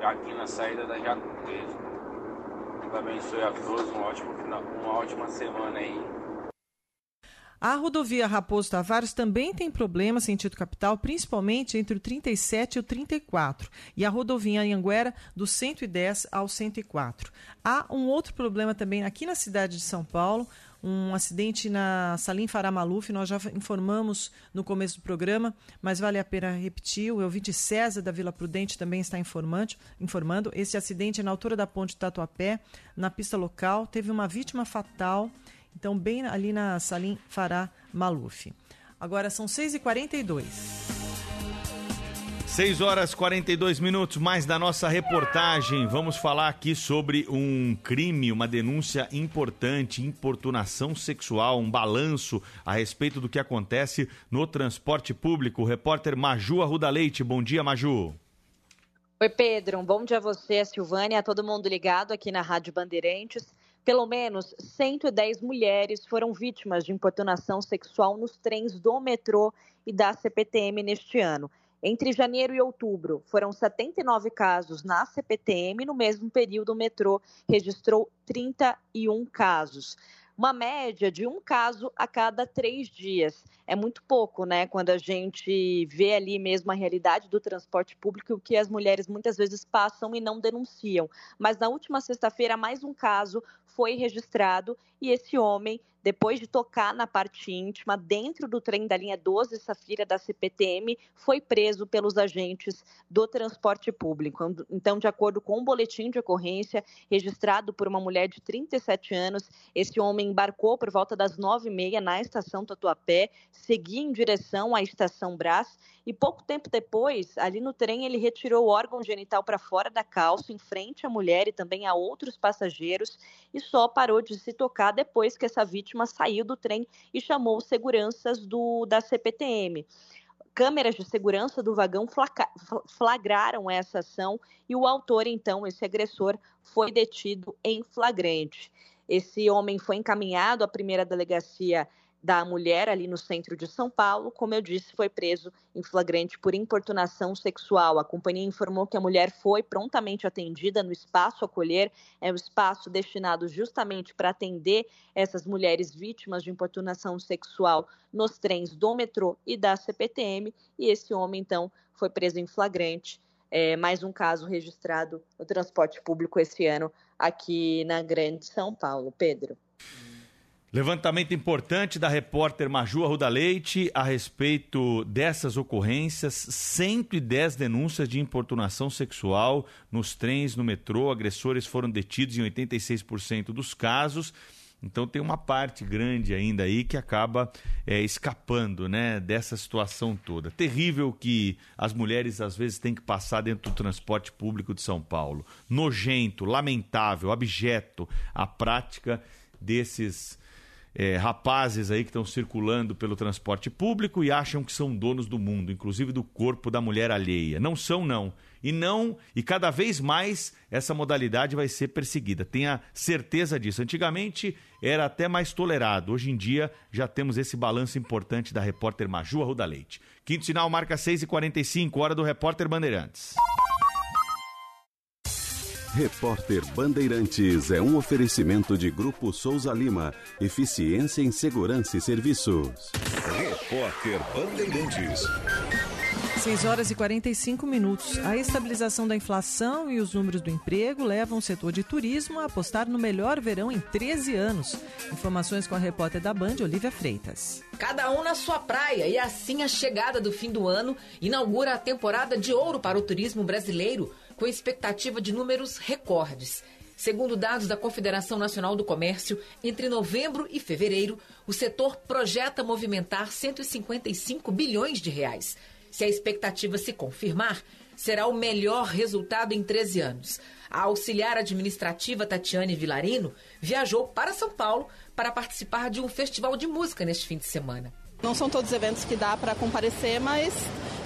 já aqui na saída da Jaco Preso. Deus abençoe a todos, um ótimo final, uma ótima semana aí. A rodovia Raposo Tavares também tem problema sentido capital, principalmente entre o 37 e o 34, e a rodovia Anhanguera do 110 ao 104. Há um outro problema também aqui na cidade de São Paulo, um acidente na Salim Farah Maluf, nós já informamos no começo do programa, mas vale a pena repetir. O ouvinte César da Vila Prudente também está informando. informando. Esse acidente é na altura da ponte Tatuapé, na pista local. Teve uma vítima fatal, então, bem ali na Salim Farah Maluf. Agora são 6h42. 6 horas 42 minutos, mais da nossa reportagem. Vamos falar aqui sobre um crime, uma denúncia importante, importunação sexual, um balanço a respeito do que acontece no transporte público. O repórter Maju Arruda Leite. Bom dia, Maju. Oi, Pedro. Um bom dia a você, a Silvânia, a todo mundo ligado aqui na Rádio Bandeirantes. Pelo menos 110 mulheres foram vítimas de importunação sexual nos trens do metrô e da CPTM neste ano. Entre janeiro e outubro, foram 79 casos na CPTM, no mesmo período o metrô registrou 31 casos uma média de um caso a cada três dias. É muito pouco, né? Quando a gente vê ali mesmo a realidade do transporte público, o que as mulheres muitas vezes passam e não denunciam. Mas na última sexta-feira, mais um caso foi registrado e esse homem depois de tocar na parte íntima, dentro do trem da linha 12 Safira da CPTM, foi preso pelos agentes do transporte público. Então, de acordo com um boletim de ocorrência registrado por uma mulher de 37 anos, esse homem embarcou por volta das 9h30 na estação Tatuapé, seguia em direção à estação Brás e pouco tempo depois, ali no trem, ele retirou o órgão genital para fora da calça, em frente à mulher e também a outros passageiros, e só parou de se tocar depois que essa vítima saiu do trem e chamou seguranças do, da CPTM câmeras de segurança do vagão flagraram essa ação e o autor, então, esse agressor, foi detido em flagrante. Esse homem foi encaminhado à primeira delegacia da mulher ali no centro de São Paulo. Como eu disse, foi preso em flagrante por importunação sexual. A companhia informou que a mulher foi prontamente atendida no espaço acolher, é um espaço destinado justamente para atender essas mulheres vítimas de importunação sexual nos trens do metrô e da CPTM. E esse homem, então, foi preso em flagrante. É, mais um caso registrado no transporte público esse ano aqui na Grande São Paulo. Pedro. Levantamento importante da repórter Maju Arruda Leite a respeito dessas ocorrências. 110 denúncias de importunação sexual nos trens, no metrô. Agressores foram detidos em 86% dos casos. Então tem uma parte grande ainda aí que acaba é, escapando né, dessa situação toda. Terrível que as mulheres às vezes têm que passar dentro do transporte público de São Paulo. Nojento, lamentável, abjeto a prática desses é, rapazes aí que estão circulando pelo transporte público e acham que são donos do mundo, inclusive do corpo da mulher alheia. Não são, não. E não, e cada vez mais essa modalidade vai ser perseguida. Tenha certeza disso. Antigamente era até mais tolerado. Hoje em dia já temos esse balanço importante da repórter Maju Arruda Leite. Quinto sinal marca 6h45, hora do repórter Bandeirantes. Repórter Bandeirantes é um oferecimento de Grupo Souza Lima. Eficiência em Segurança e Serviços. Repórter Bandeirantes. 6 horas e 45 minutos. A estabilização da inflação e os números do emprego levam o setor de turismo a apostar no melhor verão em 13 anos. Informações com a repórter da Band, Olivia Freitas. Cada um na sua praia e assim a chegada do fim do ano inaugura a temporada de ouro para o turismo brasileiro com expectativa de números recordes. Segundo dados da Confederação Nacional do Comércio, entre novembro e fevereiro, o setor projeta movimentar 155 bilhões de reais. Se a expectativa se confirmar, será o melhor resultado em 13 anos. A auxiliar administrativa Tatiane Vilarino viajou para São Paulo para participar de um festival de música neste fim de semana. Não são todos eventos que dá para comparecer, mas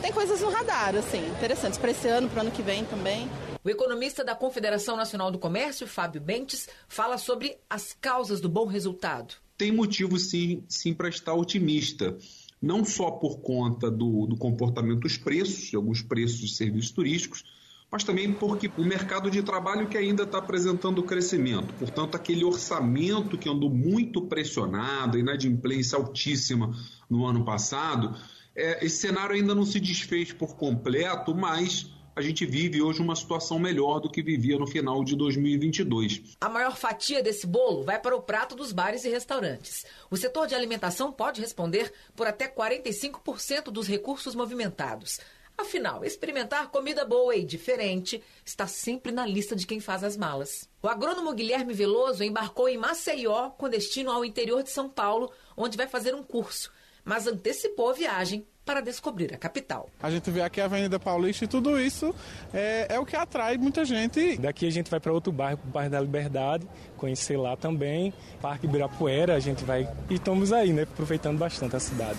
tem coisas no radar, assim, interessantes para esse ano, para o ano que vem também. O economista da Confederação Nacional do Comércio, Fábio Bentes, fala sobre as causas do bom resultado. Tem motivo, sim, sim para estar otimista. Não só por conta do, do comportamento dos preços, de alguns preços de serviços turísticos, mas também porque o mercado de trabalho que ainda está apresentando crescimento. Portanto, aquele orçamento que andou muito pressionado, inadimplência altíssima no ano passado, é, esse cenário ainda não se desfez por completo, mas a gente vive hoje uma situação melhor do que vivia no final de 2022. A maior fatia desse bolo vai para o prato dos bares e restaurantes. O setor de alimentação pode responder por até 45% dos recursos movimentados. Afinal, experimentar comida boa e diferente está sempre na lista de quem faz as malas. O agrônomo Guilherme Veloso embarcou em Maceió com destino ao interior de São Paulo, onde vai fazer um curso, mas antecipou a viagem para descobrir a capital. A gente vê aqui a Avenida Paulista e tudo isso é, é o que atrai muita gente. Daqui a gente vai para outro bairro, o bairro da Liberdade, conhecer lá também. Parque Ibirapuera, a gente vai e estamos aí, né, aproveitando bastante a cidade.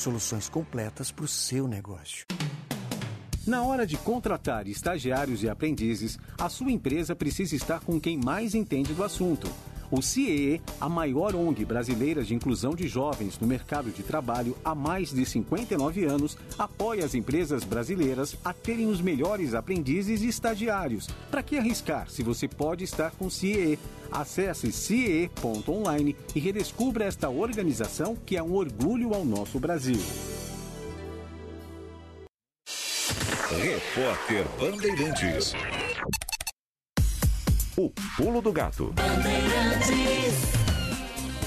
Soluções completas para o seu negócio. Na hora de contratar estagiários e aprendizes, a sua empresa precisa estar com quem mais entende do assunto. O CIEE, a maior ONG brasileira de inclusão de jovens no mercado de trabalho há mais de 59 anos, apoia as empresas brasileiras a terem os melhores aprendizes e estagiários. Para que arriscar se você pode estar com o CIEE? Acesse CIE.online e redescubra esta organização que é um orgulho ao nosso Brasil. Repórter Bandeirantes. O pulo do gato.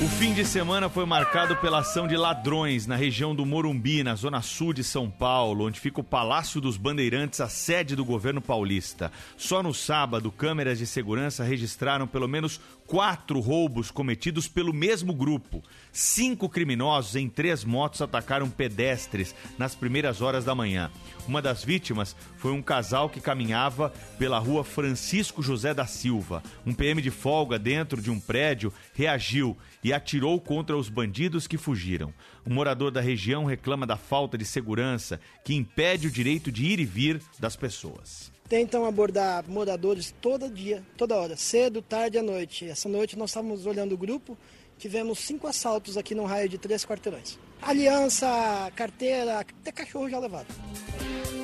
O fim de semana foi marcado pela ação de ladrões na região do Morumbi, na zona sul de São Paulo, onde fica o Palácio dos Bandeirantes, a sede do governo paulista. Só no sábado, câmeras de segurança registraram pelo menos quatro roubos cometidos pelo mesmo grupo. Cinco criminosos em três motos atacaram pedestres nas primeiras horas da manhã. Uma das vítimas foi um casal que caminhava pela rua Francisco José da Silva. Um PM de folga dentro de um prédio reagiu e atirou contra os bandidos que fugiram. Um morador da região reclama da falta de segurança que impede o direito de ir e vir das pessoas tentam abordar moradores todo dia, toda hora, cedo, tarde à noite. Essa noite nós estávamos olhando o grupo, tivemos cinco assaltos aqui num raio de três quarteirões. Aliança, carteira, até cachorro já levado.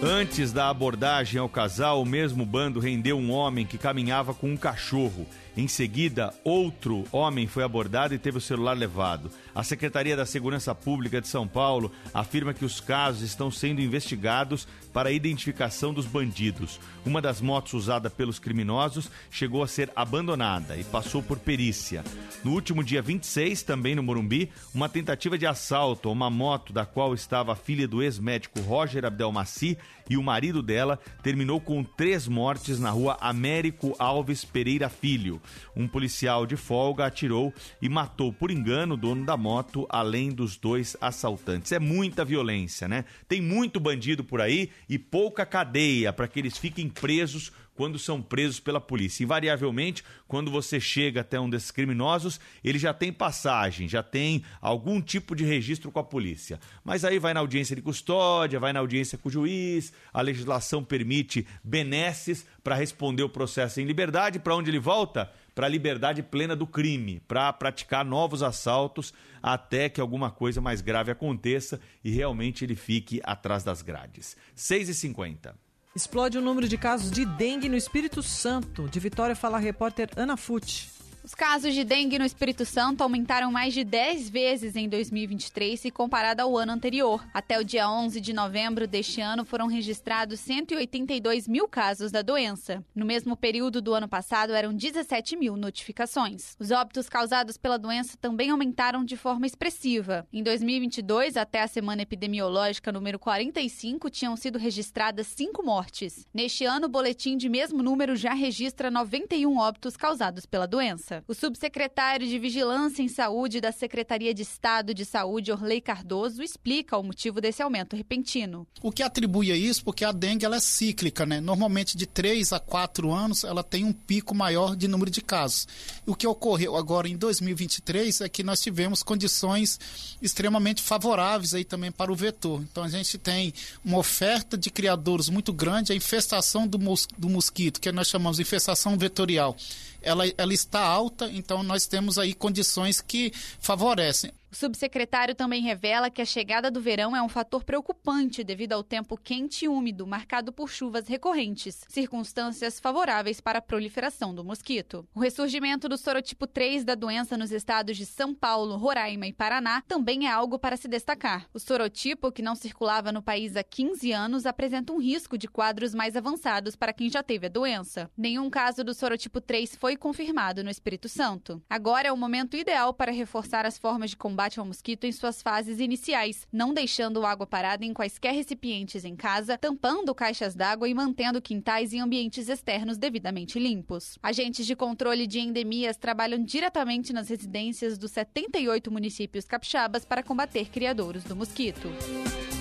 Antes da abordagem ao casal, o mesmo bando rendeu um homem que caminhava com um cachorro. Em seguida, outro homem foi abordado e teve o celular levado. A Secretaria da Segurança Pública de São Paulo afirma que os casos estão sendo investigados para a identificação dos bandidos. Uma das motos usada pelos criminosos chegou a ser abandonada e passou por perícia. No último dia 26, também no Morumbi, uma tentativa de assalto a uma moto da qual estava a filha do ex-médico Roger Abdelmaci e o marido dela terminou com três mortes na rua Américo Alves Pereira Filho. Um policial de folga atirou e matou por engano o dono da moto, além dos dois assaltantes. É muita violência, né? Tem muito bandido por aí e pouca cadeia para que eles fiquem presos quando são presos pela polícia. Invariavelmente, quando você chega até um desses criminosos, ele já tem passagem, já tem algum tipo de registro com a polícia. Mas aí vai na audiência de custódia, vai na audiência com o juiz, a legislação permite benesses para responder o processo em liberdade. Para onde ele volta? Para a liberdade plena do crime, para praticar novos assaltos até que alguma coisa mais grave aconteça e realmente ele fique atrás das grades. 6h50. Explode o número de casos de dengue no Espírito Santo. De Vitória fala a repórter Ana Fucci. Os casos de dengue no Espírito Santo aumentaram mais de 10 vezes em 2023 se comparado ao ano anterior. Até o dia 11 de novembro deste ano foram registrados 182 mil casos da doença. No mesmo período do ano passado eram 17 mil notificações. Os óbitos causados pela doença também aumentaram de forma expressiva. Em 2022, até a semana epidemiológica número 45, tinham sido registradas 5 mortes. Neste ano, o boletim de mesmo número já registra 91 óbitos causados pela doença. O subsecretário de Vigilância em Saúde da Secretaria de Estado de Saúde, Orley Cardoso, explica o motivo desse aumento repentino. O que atribui a isso, porque a dengue ela é cíclica, né? Normalmente de 3 a 4 anos ela tem um pico maior de número de casos. O que ocorreu agora em 2023 é que nós tivemos condições extremamente favoráveis aí também para o vetor. Então a gente tem uma oferta de criadouros muito grande, a infestação do, mos do mosquito, que nós chamamos de infestação vetorial ela, ela está alta, então nós temos aí condições que favorecem. O subsecretário também revela que a chegada do verão é um fator preocupante devido ao tempo quente e úmido, marcado por chuvas recorrentes, circunstâncias favoráveis para a proliferação do mosquito. O ressurgimento do sorotipo 3 da doença nos estados de São Paulo, Roraima e Paraná também é algo para se destacar. O sorotipo, que não circulava no país há 15 anos, apresenta um risco de quadros mais avançados para quem já teve a doença. Nenhum caso do sorotipo 3 foi confirmado no Espírito Santo. Agora é o momento ideal para reforçar as formas de combate combate ao mosquito em suas fases iniciais, não deixando água parada em quaisquer recipientes em casa, tampando caixas d'água e mantendo quintais e ambientes externos devidamente limpos. Agentes de controle de endemias trabalham diretamente nas residências dos 78 municípios capixabas para combater criadouros do mosquito.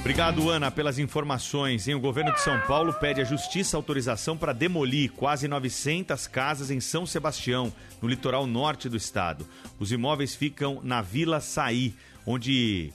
Obrigado, Ana, pelas informações. o governo de São Paulo pede à Justiça autorização para demolir quase 900 casas em São Sebastião, no litoral norte do estado. Os imóveis ficam na Vila Saí, onde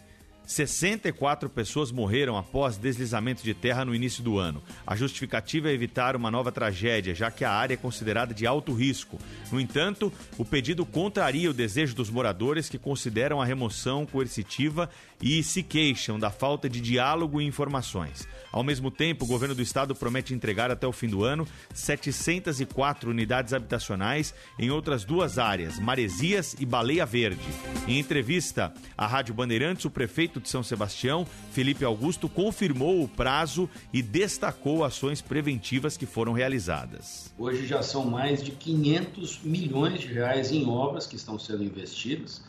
64 pessoas morreram após deslizamento de terra no início do ano. A justificativa é evitar uma nova tragédia, já que a área é considerada de alto risco. No entanto, o pedido contraria o desejo dos moradores que consideram a remoção coercitiva e se queixam da falta de diálogo e informações. Ao mesmo tempo, o governo do estado promete entregar até o fim do ano 704 unidades habitacionais em outras duas áreas, Maresias e Baleia Verde. Em entrevista à Rádio Bandeirantes, o prefeito de São Sebastião, Felipe Augusto, confirmou o prazo e destacou ações preventivas que foram realizadas. Hoje já são mais de 500 milhões de reais em obras que estão sendo investidas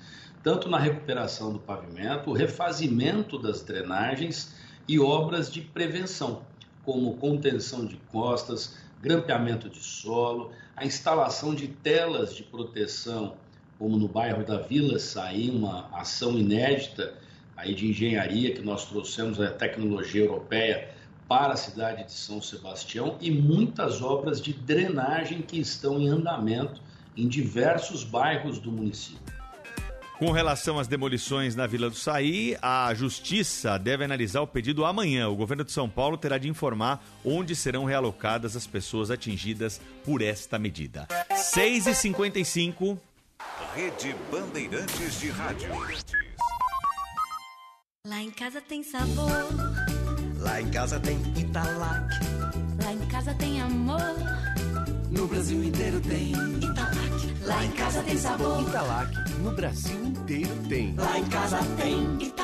tanto na recuperação do pavimento, o refazimento das drenagens e obras de prevenção, como contenção de costas, grampeamento de solo, a instalação de telas de proteção, como no bairro da Vila Saí, uma ação inédita aí de engenharia que nós trouxemos a tecnologia europeia para a cidade de São Sebastião e muitas obras de drenagem que estão em andamento em diversos bairros do município. Com relação às demolições na Vila do Saí, a Justiça deve analisar o pedido amanhã. O governo de São Paulo terá de informar onde serão realocadas as pessoas atingidas por esta medida. 6h55. Rede Bandeirantes de Rádio. Lá em casa tem sabor. Lá em casa tem Italac. Lá em casa tem amor. No Brasil inteiro tem Italac. Lá em casa tem sabor. Italac. No Brasil inteiro tem. Lá em casa tem Italac.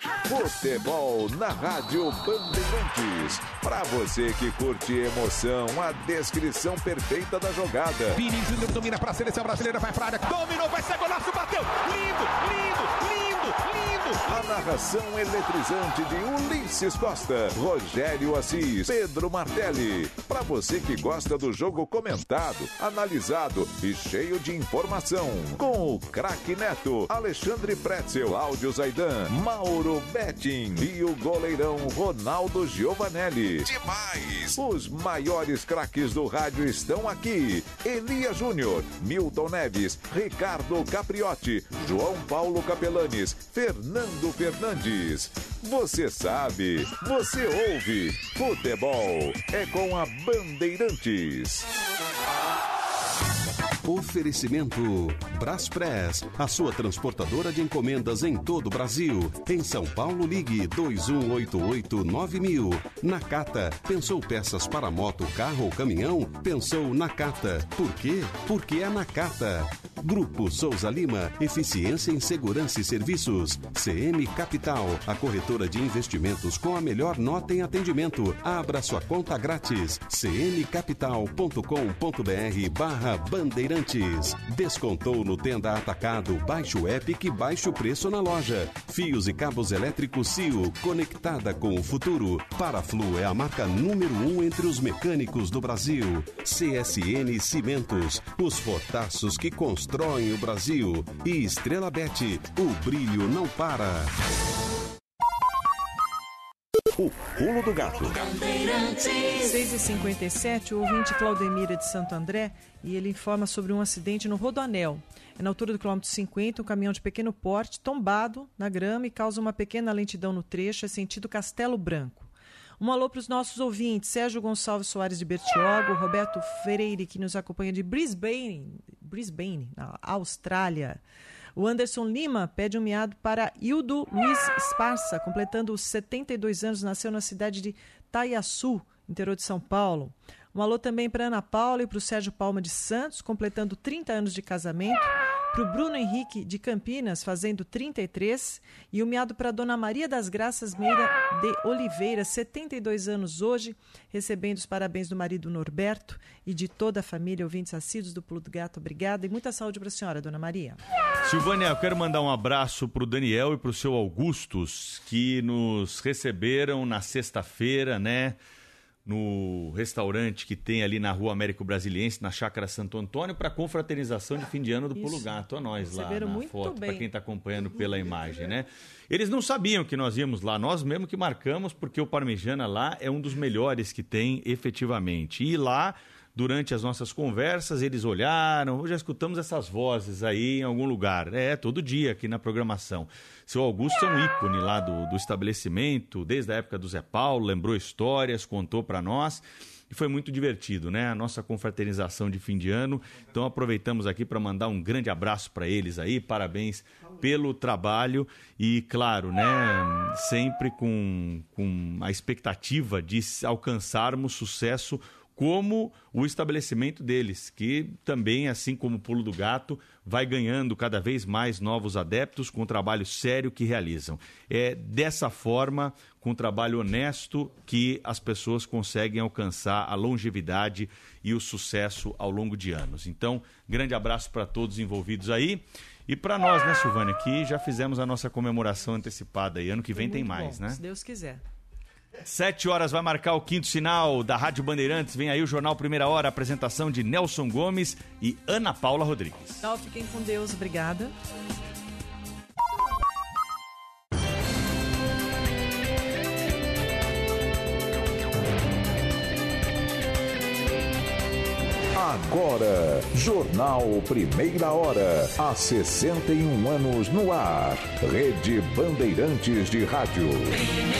Futebol na Rádio Bandeirantes. Pra você que curte emoção, a descrição perfeita da jogada. Vini Júnior domina pra seleção brasileira, vai pra área, dominou, vai ser golaço, bateu. Lindo, lindo. A narração eletrizante de Ulisses Costa, Rogério Assis, Pedro Martelli. Pra você que gosta do jogo comentado, analisado e cheio de informação. Com o craque Neto, Alexandre Pretzel, Áudio Zaidan, Mauro Betting e o goleirão Ronaldo Giovanelli. Demais! Os maiores craques do rádio estão aqui. Elia Júnior, Milton Neves, Ricardo Capriotti, João Paulo Capelanes, Fernando Fernandes. Você sabe, você ouve. Futebol é com a Bandeirantes. Oferecimento Braspress, a sua transportadora de encomendas em todo o Brasil. Em São Paulo, ligue 2188-9000. Nakata, pensou peças para moto, carro ou caminhão? Pensou Nakata. Por quê? Porque é Nakata. Grupo Souza Lima, eficiência em segurança e serviços. CM Capital, a corretora de investimentos com a melhor nota em atendimento. Abra sua conta grátis. cmcapital.com.br barra Descontou no Tenda Atacado, baixe o app que baixe o preço na loja. Fios e cabos elétricos CIO, conectada com o futuro. Paraflu é a marca número um entre os mecânicos do Brasil. CSN Cimentos, os fortaços que constroem o Brasil. E Estrela Bet, o brilho não para. O pulo do gato. 6h57, o ouvinte Claudemira de Santo André e ele informa sobre um acidente no Rodoanel. É na altura do quilômetro 50, um caminhão de pequeno porte tombado na grama e causa uma pequena lentidão no trecho, é sentido Castelo Branco. Um alô para os nossos ouvintes, Sérgio Gonçalves Soares de Bertioga, Roberto Freire, que nos acompanha de Brisbane, Brisbane, na Austrália. O Anderson Lima pede um miado para Hildo Luiz Esparça, completando os 72 anos, nasceu na cidade de Taiaçu, interior de São Paulo. Um alô também para Ana Paula e para o Sérgio Palma de Santos, completando 30 anos de casamento. Para o Bruno Henrique de Campinas, fazendo 33. E um miado para Dona Maria das Graças Meira de Oliveira, 72 anos hoje, recebendo os parabéns do marido Norberto e de toda a família, ouvintes assíduos do Pulo do Gato. Obrigada e muita saúde para a senhora, Dona Maria. Silvânia, eu quero mandar um abraço para o Daniel e para o seu Augustus, que nos receberam na sexta-feira, né? No restaurante que tem ali na Rua Américo Brasiliense, na Chácara Santo Antônio, para confraternização de fim de ano do Isso. Pulo Gato. A nós lá Receberam na muito foto, para quem está acompanhando pela imagem, né? Eles não sabiam que nós íamos lá, nós mesmo que marcamos, porque o Parmejana lá é um dos melhores que tem efetivamente. E lá, durante as nossas conversas, eles olharam, já escutamos essas vozes aí em algum lugar. É, todo dia aqui na programação. Seu Augusto é um ícone lá do, do estabelecimento, desde a época do Zé Paulo, lembrou histórias, contou para nós. E foi muito divertido, né? A nossa confraternização de fim de ano. Então aproveitamos aqui para mandar um grande abraço para eles aí. Parabéns pelo trabalho e, claro, né? Sempre com, com a expectativa de alcançarmos sucesso como o estabelecimento deles, que também, assim como o Pulo do Gato, vai ganhando cada vez mais novos adeptos com o trabalho sério que realizam. É dessa forma, com um trabalho honesto, que as pessoas conseguem alcançar a longevidade e o sucesso ao longo de anos. Então, grande abraço para todos envolvidos aí. E para nós, né, Silvânia, que já fizemos a nossa comemoração antecipada e ano que vem tem Muito mais, bom, né? Se Deus quiser. Sete horas vai marcar o quinto sinal da Rádio Bandeirantes. Vem aí o Jornal Primeira Hora, apresentação de Nelson Gomes e Ana Paula Rodrigues. Então, fiquem com Deus. Obrigada. Agora, Jornal Primeira Hora. Há 61 anos no ar. Rede Bandeirantes de Rádio.